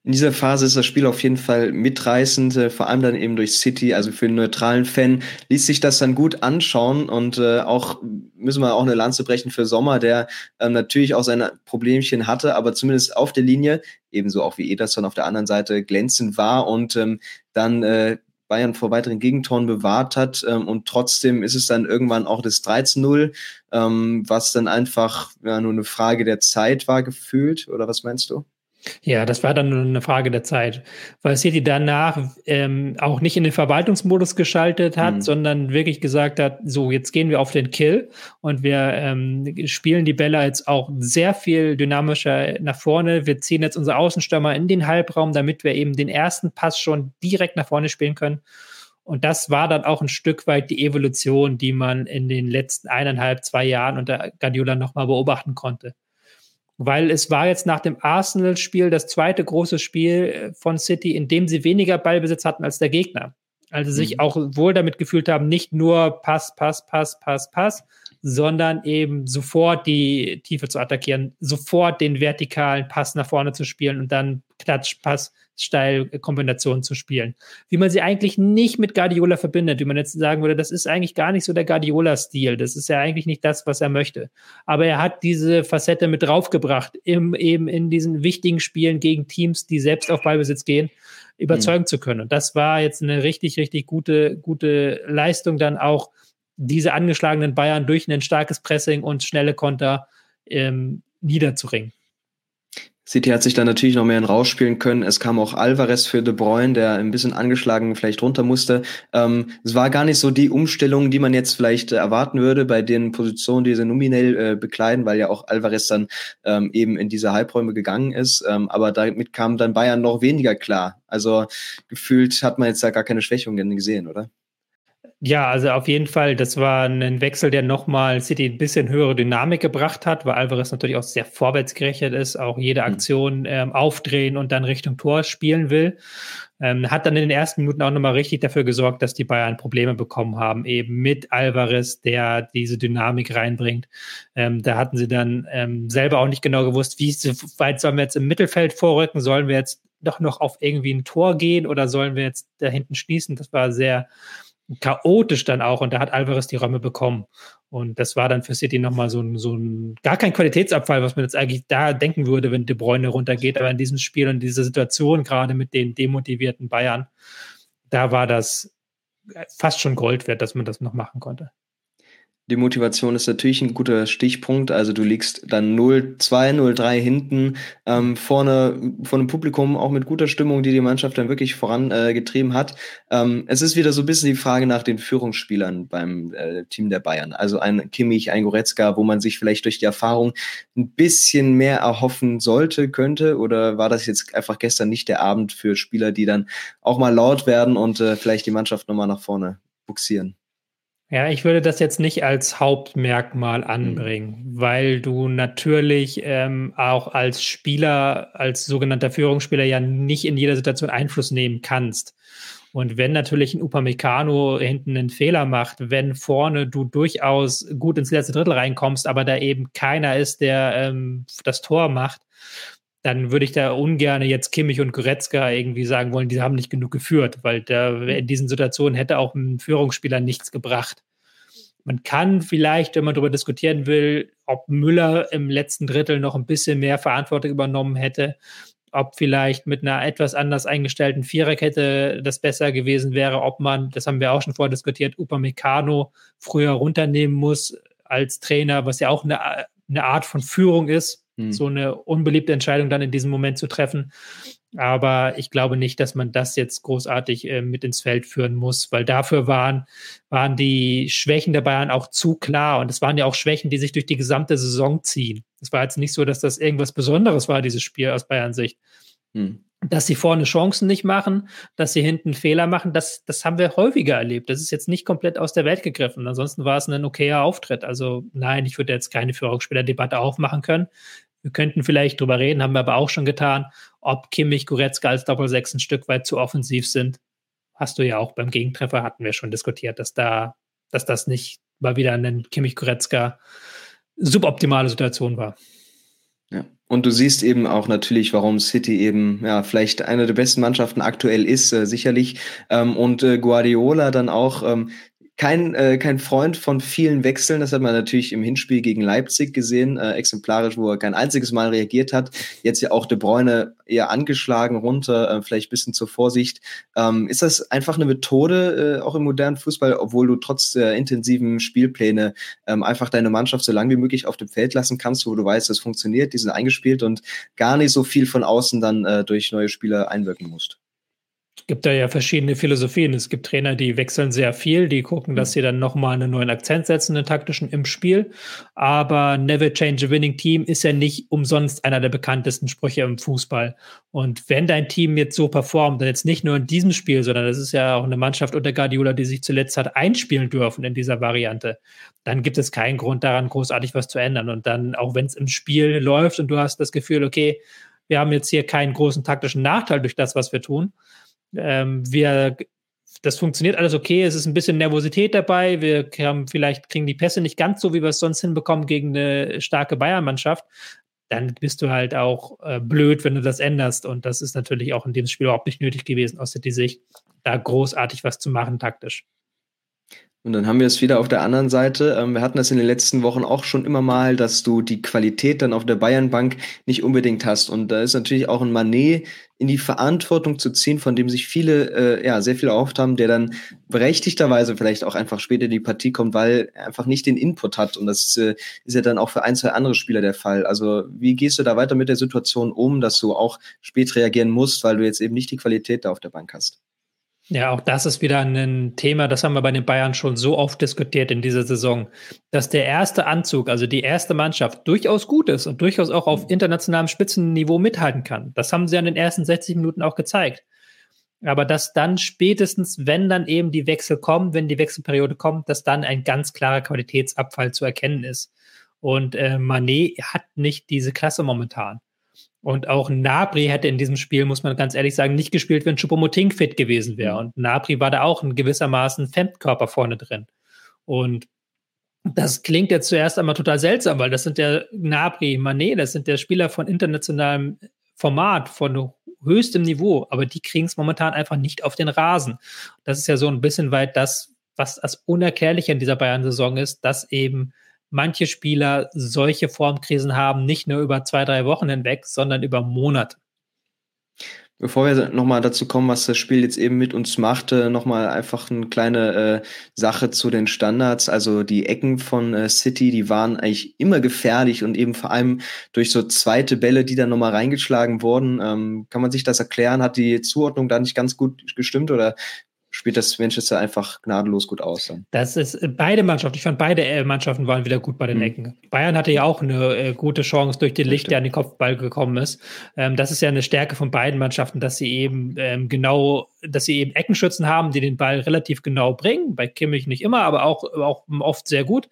in dieser Phase ist das Spiel auf jeden Fall mitreißend, äh, vor allem dann eben durch City. Also für einen neutralen Fan ließ sich das dann gut anschauen und äh, auch müssen wir auch eine Lanze brechen für Sommer, der ähm, natürlich auch seine Problemchen hatte, aber zumindest auf der Linie, ebenso auch wie Ederson auf der anderen Seite glänzend war und ähm, dann äh, Bayern vor weiteren Gegentoren bewahrt hat. Ähm, und trotzdem ist es dann irgendwann auch das 13-0, ähm, was dann einfach ja, nur eine Frage der Zeit war gefühlt. Oder was meinst du? Ja, das war dann nur eine Frage der Zeit, weil City danach ähm, auch nicht in den Verwaltungsmodus geschaltet hat, mhm. sondern wirklich gesagt hat, so, jetzt gehen wir auf den Kill und wir ähm, spielen die Bälle jetzt auch sehr viel dynamischer nach vorne. Wir ziehen jetzt unsere Außenstürmer in den Halbraum, damit wir eben den ersten Pass schon direkt nach vorne spielen können. Und das war dann auch ein Stück weit die Evolution, die man in den letzten eineinhalb, zwei Jahren unter Guardiola nochmal beobachten konnte weil es war jetzt nach dem Arsenal-Spiel das zweite große Spiel äh, von City, in dem sie weniger Ballbesitz hatten als der Gegner. Also sich mhm. auch wohl damit gefühlt haben, nicht nur Pass, Pass, Pass, Pass, Pass, sondern eben sofort die Tiefe zu attackieren, sofort den vertikalen Pass nach vorne zu spielen und dann Klatsch, Pass, Steil-Kombinationen zu spielen. Wie man sie eigentlich nicht mit Guardiola verbindet, wie man jetzt sagen würde, das ist eigentlich gar nicht so der Guardiola-Stil. Das ist ja eigentlich nicht das, was er möchte. Aber er hat diese Facette mit draufgebracht, im, eben in diesen wichtigen Spielen gegen Teams, die selbst auf Ballbesitz gehen, überzeugen mhm. zu können. Und das war jetzt eine richtig, richtig gute, gute Leistung, dann auch diese angeschlagenen Bayern durch ein starkes Pressing und schnelle Konter ähm, niederzuringen. City hat sich dann natürlich noch mehr in rausspielen können. Es kam auch Alvarez für De Bruyne, der ein bisschen angeschlagen vielleicht runter musste. Ähm, es war gar nicht so die Umstellung, die man jetzt vielleicht äh, erwarten würde bei den Positionen, die sie nominell äh, bekleiden, weil ja auch Alvarez dann ähm, eben in diese Halbräume gegangen ist. Ähm, aber damit kam dann Bayern noch weniger klar. Also gefühlt hat man jetzt da gar keine Schwächungen gesehen, oder? Ja, also auf jeden Fall, das war ein Wechsel, der nochmal City ein bisschen höhere Dynamik gebracht hat, weil Alvarez natürlich auch sehr vorwärtsgerichtet ist, auch jede mhm. Aktion ähm, aufdrehen und dann Richtung Tor spielen will. Ähm, hat dann in den ersten Minuten auch nochmal richtig dafür gesorgt, dass die Bayern Probleme bekommen haben, eben mit Alvarez, der diese Dynamik reinbringt. Ähm, da hatten sie dann ähm, selber auch nicht genau gewusst, wie weit sollen wir jetzt im Mittelfeld vorrücken, sollen wir jetzt doch noch auf irgendwie ein Tor gehen oder sollen wir jetzt da hinten schließen? Das war sehr chaotisch dann auch und da hat Alvarez die Räume bekommen. Und das war dann für City nochmal so ein, so ein, gar kein Qualitätsabfall, was man jetzt eigentlich da denken würde, wenn De Bruyne runtergeht. Aber in diesem Spiel und dieser Situation, gerade mit den demotivierten Bayern, da war das fast schon Gold wert, dass man das noch machen konnte. Die Motivation ist natürlich ein guter Stichpunkt. Also du liegst dann 0-2, 0-3 hinten, ähm, vorne von einem Publikum auch mit guter Stimmung, die die Mannschaft dann wirklich vorangetrieben äh, hat. Ähm, es ist wieder so ein bisschen die Frage nach den Führungsspielern beim äh, Team der Bayern. Also ein Kimmich, ein Goretzka, wo man sich vielleicht durch die Erfahrung ein bisschen mehr erhoffen sollte, könnte. Oder war das jetzt einfach gestern nicht der Abend für Spieler, die dann auch mal laut werden und äh, vielleicht die Mannschaft nochmal nach vorne buxieren? Ja, ich würde das jetzt nicht als Hauptmerkmal mhm. anbringen, mhm. weil du natürlich ähm, auch als Spieler, als sogenannter Führungsspieler ja nicht in jeder Situation Einfluss nehmen kannst. Und wenn natürlich ein Upamecano hinten einen Fehler macht, wenn vorne du durchaus gut ins letzte Drittel reinkommst, aber da eben keiner ist, der ähm, das Tor macht, dann würde ich da ungern jetzt Kimmich und Goretzka irgendwie sagen wollen, die haben nicht genug geführt, weil da in diesen Situationen hätte auch ein Führungsspieler nichts gebracht. Man kann vielleicht, wenn man darüber diskutieren will, ob Müller im letzten Drittel noch ein bisschen mehr Verantwortung übernommen hätte, ob vielleicht mit einer etwas anders eingestellten Viererkette das besser gewesen wäre, ob man, das haben wir auch schon vordiskutiert, Upamecano früher runternehmen muss als Trainer, was ja auch eine, eine Art von Führung ist hm. so eine unbeliebte Entscheidung dann in diesem Moment zu treffen. Aber ich glaube nicht, dass man das jetzt großartig äh, mit ins Feld führen muss, weil dafür waren, waren die Schwächen der Bayern auch zu klar. Und es waren ja auch Schwächen, die sich durch die gesamte Saison ziehen. Es war jetzt nicht so, dass das irgendwas Besonderes war, dieses Spiel aus Bayern Sicht. Hm dass sie vorne Chancen nicht machen, dass sie hinten Fehler machen, das, das haben wir häufiger erlebt. Das ist jetzt nicht komplett aus der Welt gegriffen. Ansonsten war es ein okayer Auftritt. Also nein, ich würde jetzt keine Führungsspielerdebatte aufmachen können. Wir könnten vielleicht drüber reden, haben wir aber auch schon getan, ob Kimmich, Goretzka als Doppelsechs ein Stück weit zu offensiv sind. Hast du ja auch beim Gegentreffer hatten wir schon diskutiert, dass da, dass das nicht mal wieder eine Kimmich-Goretzka suboptimale Situation war. Ja. Und du siehst eben auch natürlich, warum City eben ja vielleicht eine der besten Mannschaften aktuell ist, äh, sicherlich. Ähm, und äh, Guardiola dann auch ähm, kein, äh, kein Freund von vielen Wechseln. Das hat man natürlich im Hinspiel gegen Leipzig gesehen, äh, exemplarisch, wo er kein einziges Mal reagiert hat. Jetzt ja auch De Bruyne eher angeschlagen runter, äh, vielleicht bisschen zur Vorsicht. Ähm, ist das einfach eine Methode, äh, auch im modernen Fußball, obwohl du trotz der intensiven Spielpläne ähm, einfach deine Mannschaft so lange wie möglich auf dem Feld lassen kannst, wo du weißt, das funktioniert, die sind eingespielt und gar nicht so viel von außen dann äh, durch neue Spieler einwirken musst? Gibt da ja verschiedene Philosophien. Es gibt Trainer, die wechseln sehr viel, die gucken, dass mhm. sie dann nochmal einen neuen Akzent setzen, einen taktischen im Spiel. Aber Never Change a Winning Team ist ja nicht umsonst einer der bekanntesten Sprüche im Fußball. Und wenn dein Team jetzt so performt, dann jetzt nicht nur in diesem Spiel, sondern das ist ja auch eine Mannschaft unter Guardiola, die sich zuletzt hat einspielen dürfen in dieser Variante, dann gibt es keinen Grund daran, großartig was zu ändern. Und dann, auch wenn es im Spiel läuft und du hast das Gefühl, okay, wir haben jetzt hier keinen großen taktischen Nachteil durch das, was wir tun, ähm, wir, das funktioniert alles okay. Es ist ein bisschen Nervosität dabei. Wir haben vielleicht kriegen die Pässe nicht ganz so, wie wir es sonst hinbekommen gegen eine starke Bayern-Mannschaft. Dann bist du halt auch äh, blöd, wenn du das änderst. Und das ist natürlich auch in dem Spiel überhaupt nicht nötig gewesen, aus der Sicht, da großartig was zu machen taktisch. Und dann haben wir es wieder auf der anderen Seite. Ähm, wir hatten das in den letzten Wochen auch schon immer mal, dass du die Qualität dann auf der Bayernbank nicht unbedingt hast. Und da ist natürlich auch ein Manet in die Verantwortung zu ziehen, von dem sich viele äh, ja sehr viel erhofft haben, der dann berechtigterweise vielleicht auch einfach später in die Partie kommt, weil er einfach nicht den Input hat. Und das äh, ist ja dann auch für ein, zwei andere Spieler der Fall. Also wie gehst du da weiter mit der Situation um, dass du auch spät reagieren musst, weil du jetzt eben nicht die Qualität da auf der Bank hast? Ja, auch das ist wieder ein Thema, das haben wir bei den Bayern schon so oft diskutiert in dieser Saison, dass der erste Anzug, also die erste Mannschaft, durchaus gut ist und durchaus auch auf internationalem Spitzenniveau mithalten kann. Das haben sie an den ersten 60 Minuten auch gezeigt. aber dass dann spätestens, wenn dann eben die Wechsel kommen, wenn die Wechselperiode kommt, dass dann ein ganz klarer Qualitätsabfall zu erkennen ist. Und äh, Manet hat nicht diese Klasse momentan. Und auch Nabri hätte in diesem Spiel, muss man ganz ehrlich sagen, nicht gespielt, wenn Choupo-Moting fit gewesen wäre. Mhm. Und Nabri war da auch in gewissermaßen Fremdkörper vorne drin. Und das klingt jetzt zuerst einmal total seltsam, weil das sind ja Nabri, Manet, das sind ja Spieler von internationalem Format, von höchstem Niveau, aber die kriegen es momentan einfach nicht auf den Rasen. Das ist ja so ein bisschen weit das, was das Unerklärliche in dieser Bayern-Saison ist, dass eben manche Spieler solche Formkrisen haben, nicht nur über zwei, drei Wochen hinweg, sondern über Monate. Bevor wir nochmal dazu kommen, was das Spiel jetzt eben mit uns machte, nochmal einfach eine kleine äh, Sache zu den Standards. Also die Ecken von äh, City, die waren eigentlich immer gefährlich und eben vor allem durch so zweite Bälle, die dann nochmal reingeschlagen wurden. Ähm, kann man sich das erklären? Hat die Zuordnung da nicht ganz gut gestimmt oder spielt das Manchester einfach gnadenlos gut aus. Dann. Das ist äh, beide Mannschaften. Ich fand beide äh, Mannschaften waren wieder gut bei den mhm. Ecken. Bayern hatte ja auch eine äh, gute Chance durch den Licht, der an den Kopfball gekommen ist. Ähm, das ist ja eine Stärke von beiden Mannschaften, dass sie eben ähm, genau, dass sie eben Eckenschützen haben, die den Ball relativ genau bringen. Bei Kimmich nicht immer, aber auch, auch oft sehr gut.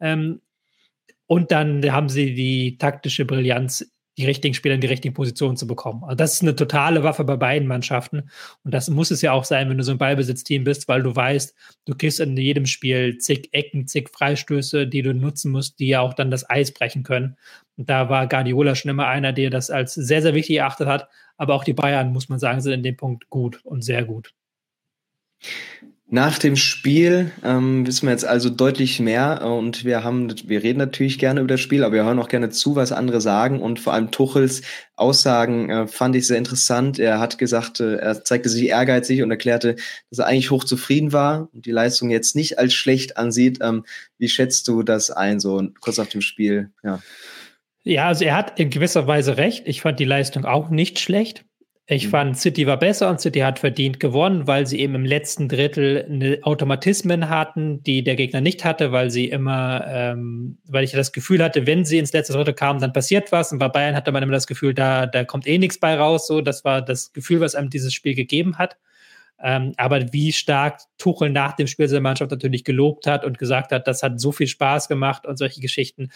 Ähm, und dann haben sie die taktische Brillanz die richtigen Spieler in die richtigen Positionen zu bekommen. Also das ist eine totale Waffe bei beiden Mannschaften. Und das muss es ja auch sein, wenn du so ein Ballbesitzteam bist, weil du weißt, du kriegst in jedem Spiel zig Ecken, zig Freistöße, die du nutzen musst, die ja auch dann das Eis brechen können. Und da war Guardiola schon immer einer, der das als sehr, sehr wichtig erachtet hat. Aber auch die Bayern, muss man sagen, sind in dem Punkt gut und sehr gut. Nach dem Spiel ähm, wissen wir jetzt also deutlich mehr und wir haben, wir reden natürlich gerne über das Spiel, aber wir hören auch gerne zu, was andere sagen und vor allem Tuchels Aussagen äh, fand ich sehr interessant. Er hat gesagt, äh, er zeigte sich ehrgeizig und erklärte, dass er eigentlich hochzufrieden war und die Leistung jetzt nicht als schlecht ansieht. Ähm, wie schätzt du das ein, so kurz nach dem Spiel? Ja. Ja, also er hat in gewisser Weise recht. Ich fand die Leistung auch nicht schlecht. Ich mhm. fand, City war besser und City hat verdient gewonnen, weil sie eben im letzten Drittel eine Automatismen hatten, die der Gegner nicht hatte, weil sie immer, ähm, weil ich das Gefühl hatte, wenn sie ins letzte Drittel kamen, dann passiert was. Und bei Bayern hatte man immer das Gefühl, da, da kommt eh nichts bei raus. So, das war das Gefühl, was einem dieses Spiel gegeben hat. Ähm, aber wie stark Tuchel nach dem Spiel seine Mannschaft natürlich gelobt hat und gesagt hat, das hat so viel Spaß gemacht und solche Geschichten,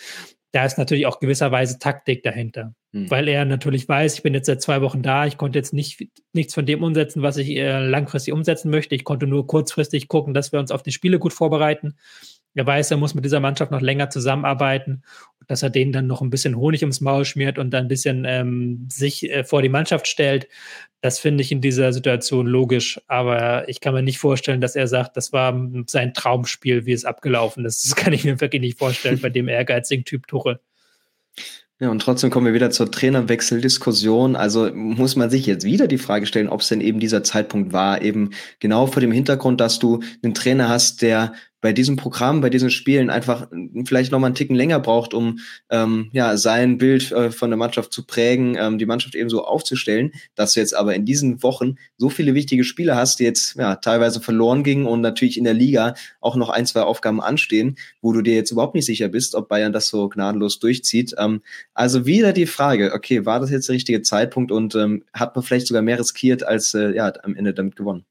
da ist natürlich auch gewisserweise Taktik dahinter. Hm. Weil er natürlich weiß, ich bin jetzt seit zwei Wochen da, ich konnte jetzt nicht, nichts von dem umsetzen, was ich äh, langfristig umsetzen möchte. Ich konnte nur kurzfristig gucken, dass wir uns auf die Spiele gut vorbereiten. Er weiß, er muss mit dieser Mannschaft noch länger zusammenarbeiten, dass er denen dann noch ein bisschen Honig ums Maul schmiert und dann ein bisschen ähm, sich äh, vor die Mannschaft stellt. Das finde ich in dieser Situation logisch, aber ich kann mir nicht vorstellen, dass er sagt, das war sein Traumspiel, wie es abgelaufen ist. Das kann ich mir wirklich nicht vorstellen bei dem ehrgeizigen Typ Tuchel. Ja, und trotzdem kommen wir wieder zur Trainerwechseldiskussion. Also muss man sich jetzt wieder die Frage stellen, ob es denn eben dieser Zeitpunkt war, eben genau vor dem Hintergrund, dass du einen Trainer hast, der bei diesem Programm, bei diesen Spielen einfach vielleicht noch mal einen Ticken länger braucht, um ähm, ja sein Bild äh, von der Mannschaft zu prägen, ähm, die Mannschaft eben so aufzustellen, dass du jetzt aber in diesen Wochen so viele wichtige Spiele hast, die jetzt ja teilweise verloren gingen und natürlich in der Liga auch noch ein, zwei Aufgaben anstehen, wo du dir jetzt überhaupt nicht sicher bist, ob Bayern das so gnadenlos durchzieht. Ähm, also wieder die Frage, okay, war das jetzt der richtige Zeitpunkt und ähm, hat man vielleicht sogar mehr riskiert als äh, ja am Ende damit gewonnen?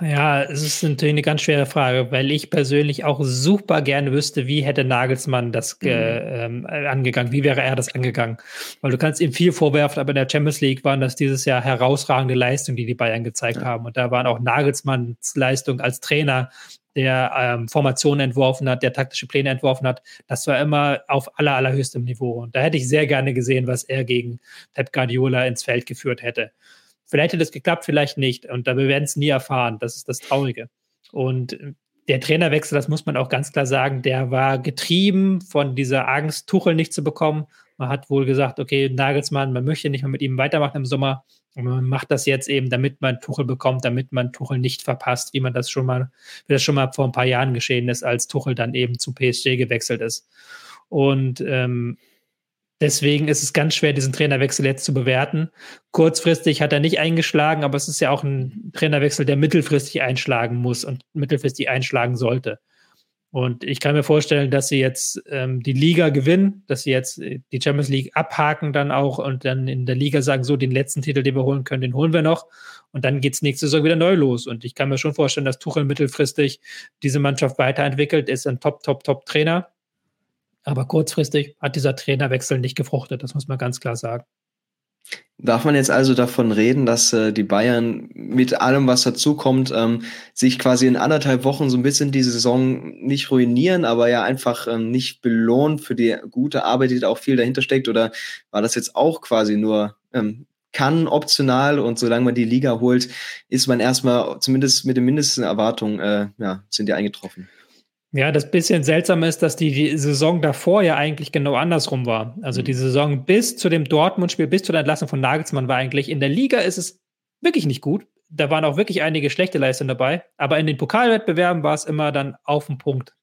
Ja, es ist natürlich eine ganz schwere Frage, weil ich persönlich auch super gerne wüsste, wie hätte Nagelsmann das mhm. ähm, angegangen, wie wäre er das angegangen. Weil du kannst ihm viel vorwerfen, aber in der Champions League waren das dieses Jahr herausragende Leistungen, die die Bayern gezeigt ja. haben. Und da waren auch Nagelsmanns Leistungen als Trainer, der ähm, Formationen entworfen hat, der taktische Pläne entworfen hat. Das war immer auf aller, allerhöchstem Niveau. Und da hätte ich sehr gerne gesehen, was er gegen Pep Guardiola ins Feld geführt hätte. Vielleicht hätte es geklappt, vielleicht nicht. Und wir werden es nie erfahren. Das ist das Traurige. Und der Trainerwechsel, das muss man auch ganz klar sagen, der war getrieben von dieser Angst, Tuchel nicht zu bekommen. Man hat wohl gesagt, okay, Nagelsmann, man möchte nicht mehr mit ihm weitermachen im Sommer. Und man macht das jetzt eben, damit man Tuchel bekommt, damit man Tuchel nicht verpasst, wie man das schon mal, wie das schon mal vor ein paar Jahren geschehen ist, als Tuchel dann eben zu PSG gewechselt ist. Und ähm, Deswegen ist es ganz schwer, diesen Trainerwechsel jetzt zu bewerten. Kurzfristig hat er nicht eingeschlagen, aber es ist ja auch ein Trainerwechsel, der mittelfristig einschlagen muss und mittelfristig einschlagen sollte. Und ich kann mir vorstellen, dass sie jetzt ähm, die Liga gewinnen, dass sie jetzt die Champions League abhaken dann auch und dann in der Liga sagen, so den letzten Titel, den wir holen können, den holen wir noch. Und dann geht's nächste Saison wieder neu los. Und ich kann mir schon vorstellen, dass Tuchel mittelfristig diese Mannschaft weiterentwickelt, ist ein Top, Top, Top Trainer. Aber kurzfristig hat dieser Trainerwechsel nicht gefruchtet, das muss man ganz klar sagen. Darf man jetzt also davon reden, dass äh, die Bayern mit allem, was dazukommt, ähm, sich quasi in anderthalb Wochen so ein bisschen die Saison nicht ruinieren, aber ja einfach ähm, nicht belohnen für die gute Arbeit, die da auch viel dahinter steckt? Oder war das jetzt auch quasi nur ähm, kann optional und solange man die Liga holt, ist man erstmal zumindest mit den mindesten Erwartungen, äh, ja, sind die eingetroffen? Ja, das bisschen seltsam ist, dass die, die, Saison davor ja eigentlich genau andersrum war. Also mhm. die Saison bis zu dem Dortmund-Spiel, bis zu der Entlassung von Nagelsmann war eigentlich in der Liga ist es wirklich nicht gut. Da waren auch wirklich einige schlechte Leistungen dabei. Aber in den Pokalwettbewerben war es immer dann auf den Punkt.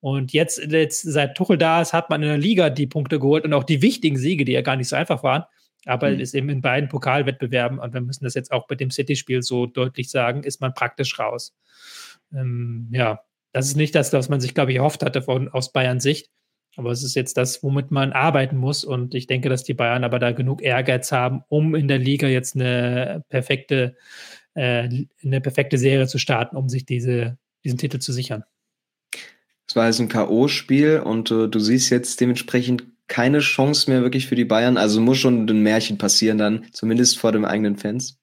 Und jetzt, jetzt, seit Tuchel da ist, hat man in der Liga die Punkte geholt und auch die wichtigen Siege, die ja gar nicht so einfach waren. Aber mhm. ist eben in beiden Pokalwettbewerben, und wir müssen das jetzt auch bei dem City-Spiel so deutlich sagen, ist man praktisch raus. Ähm, ja, das ist nicht das, was man sich, glaube ich, erhofft hatte von, aus Bayern Sicht. Aber es ist jetzt das, womit man arbeiten muss. Und ich denke, dass die Bayern aber da genug Ehrgeiz haben, um in der Liga jetzt eine perfekte, äh, eine perfekte Serie zu starten, um sich diese, diesen Titel zu sichern. Es war jetzt ein K.O.-Spiel und äh, du siehst jetzt dementsprechend keine Chance mehr wirklich für die Bayern. Also muss schon ein Märchen passieren dann, zumindest vor den eigenen Fans.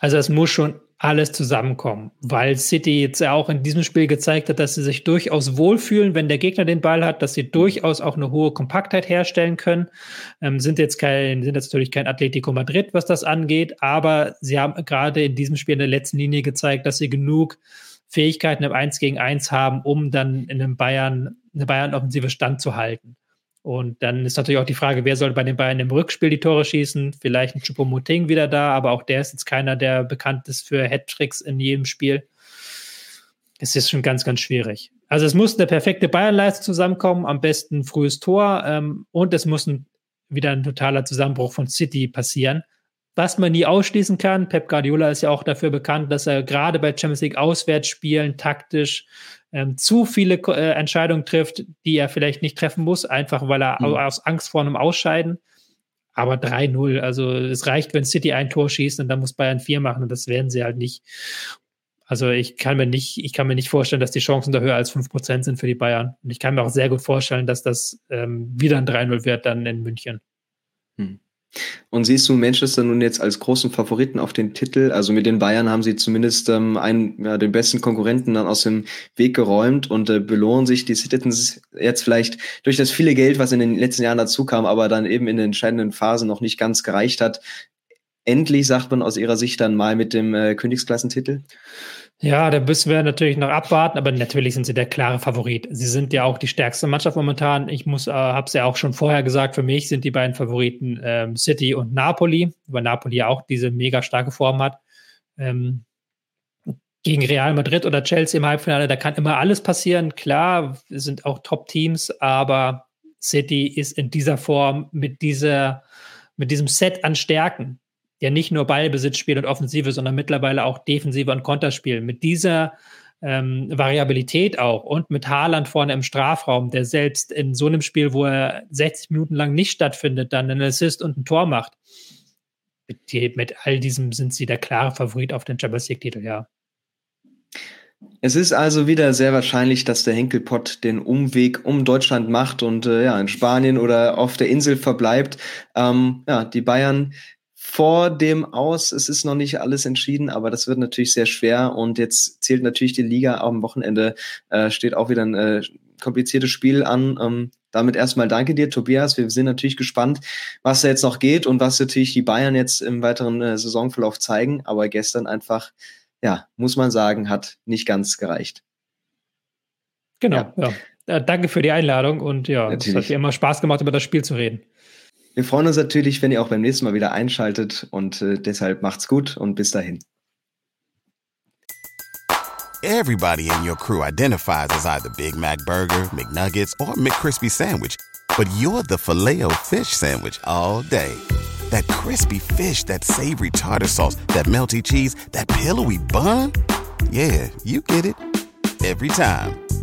Also es muss schon alles zusammenkommen, weil City jetzt ja auch in diesem Spiel gezeigt hat, dass sie sich durchaus wohlfühlen, wenn der Gegner den Ball hat, dass sie durchaus auch eine hohe Kompaktheit herstellen können. Ähm, sind jetzt kein, sind jetzt natürlich kein Atletico Madrid, was das angeht, aber sie haben gerade in diesem Spiel in der letzten Linie gezeigt, dass sie genug Fähigkeiten im 1 gegen 1 haben, um dann in einem Bayern, eine Bayern-Offensive standzuhalten. Und dann ist natürlich auch die Frage, wer soll bei den Bayern im Rückspiel die Tore schießen? Vielleicht ein Choupo-Moting wieder da, aber auch der ist jetzt keiner, der bekannt ist für Hattricks in jedem Spiel. Es ist schon ganz, ganz schwierig. Also es muss eine perfekte Bayernleistung zusammenkommen, am besten frühes Tor ähm, und es muss ein, wieder ein totaler Zusammenbruch von City passieren. Was man nie ausschließen kann, Pep Guardiola ist ja auch dafür bekannt, dass er gerade bei Champions League Auswärtsspielen taktisch ähm, zu viele äh, Entscheidungen trifft, die er vielleicht nicht treffen muss, einfach weil er mhm. aus Angst vor einem Ausscheiden. Aber 3-0, also es reicht, wenn City ein Tor schießt und dann muss Bayern vier machen und das werden sie halt nicht. Also ich kann mir nicht, ich kann mir nicht vorstellen, dass die Chancen da höher als 5% sind für die Bayern. Und ich kann mir auch sehr gut vorstellen, dass das ähm, wieder ein 3-0 wird dann in München. Hm. Und siehst du Manchester nun jetzt als großen Favoriten auf den Titel? Also mit den Bayern haben sie zumindest ähm, einen, ja, den besten Konkurrenten dann aus dem Weg geräumt und äh, belohnen sich die Citizens jetzt vielleicht durch das viele Geld, was in den letzten Jahren dazu kam, aber dann eben in den entscheidenden Phasen noch nicht ganz gereicht hat. Endlich sagt man aus ihrer Sicht dann mal mit dem äh, Königsklassentitel? Ja, da müssen wir natürlich noch abwarten, aber natürlich sind sie der klare Favorit. Sie sind ja auch die stärkste Mannschaft momentan. Ich muss, äh, habe es ja auch schon vorher gesagt, für mich sind die beiden Favoriten ähm, City und Napoli, weil Napoli ja auch diese mega starke Form hat. Ähm, gegen Real Madrid oder Chelsea im Halbfinale, da kann immer alles passieren. Klar, sind auch Top-Teams, aber City ist in dieser Form mit dieser, mit diesem Set an Stärken ja nicht nur Ballbesitzspiel und Offensive, sondern mittlerweile auch Defensive und Konterspiel. Mit dieser ähm, Variabilität auch und mit Haaland vorne im Strafraum, der selbst in so einem Spiel, wo er 60 Minuten lang nicht stattfindet, dann einen Assist und ein Tor macht. Mit, mit all diesem sind sie der klare Favorit auf den Champions League-Titel, ja. Es ist also wieder sehr wahrscheinlich, dass der Henkelpott den Umweg um Deutschland macht und äh, ja in Spanien oder auf der Insel verbleibt. Ähm, ja, die Bayern vor dem aus. Es ist noch nicht alles entschieden, aber das wird natürlich sehr schwer. Und jetzt zählt natürlich die Liga am Wochenende, äh, steht auch wieder ein äh, kompliziertes Spiel an. Ähm, damit erstmal danke dir, Tobias. Wir sind natürlich gespannt, was da jetzt noch geht und was natürlich die Bayern jetzt im weiteren äh, Saisonverlauf zeigen. Aber gestern einfach, ja, muss man sagen, hat nicht ganz gereicht. Genau, ja. ja. Danke für die Einladung und ja, es hat mir immer Spaß gemacht, über das Spiel zu reden. Wir freuen uns natürlich, wenn ihr auch beim nächsten Mal wieder einschaltet und äh, deshalb macht's gut und bis dahin. Everybody in your crew identifies as either Big Mac Burger, McNuggets or McCrispy Sandwich, but you're the Filet-O-Fish Sandwich all day. That crispy fish, that savory tartar sauce, that melty cheese, that pillowy bun. Yeah, you get it every time.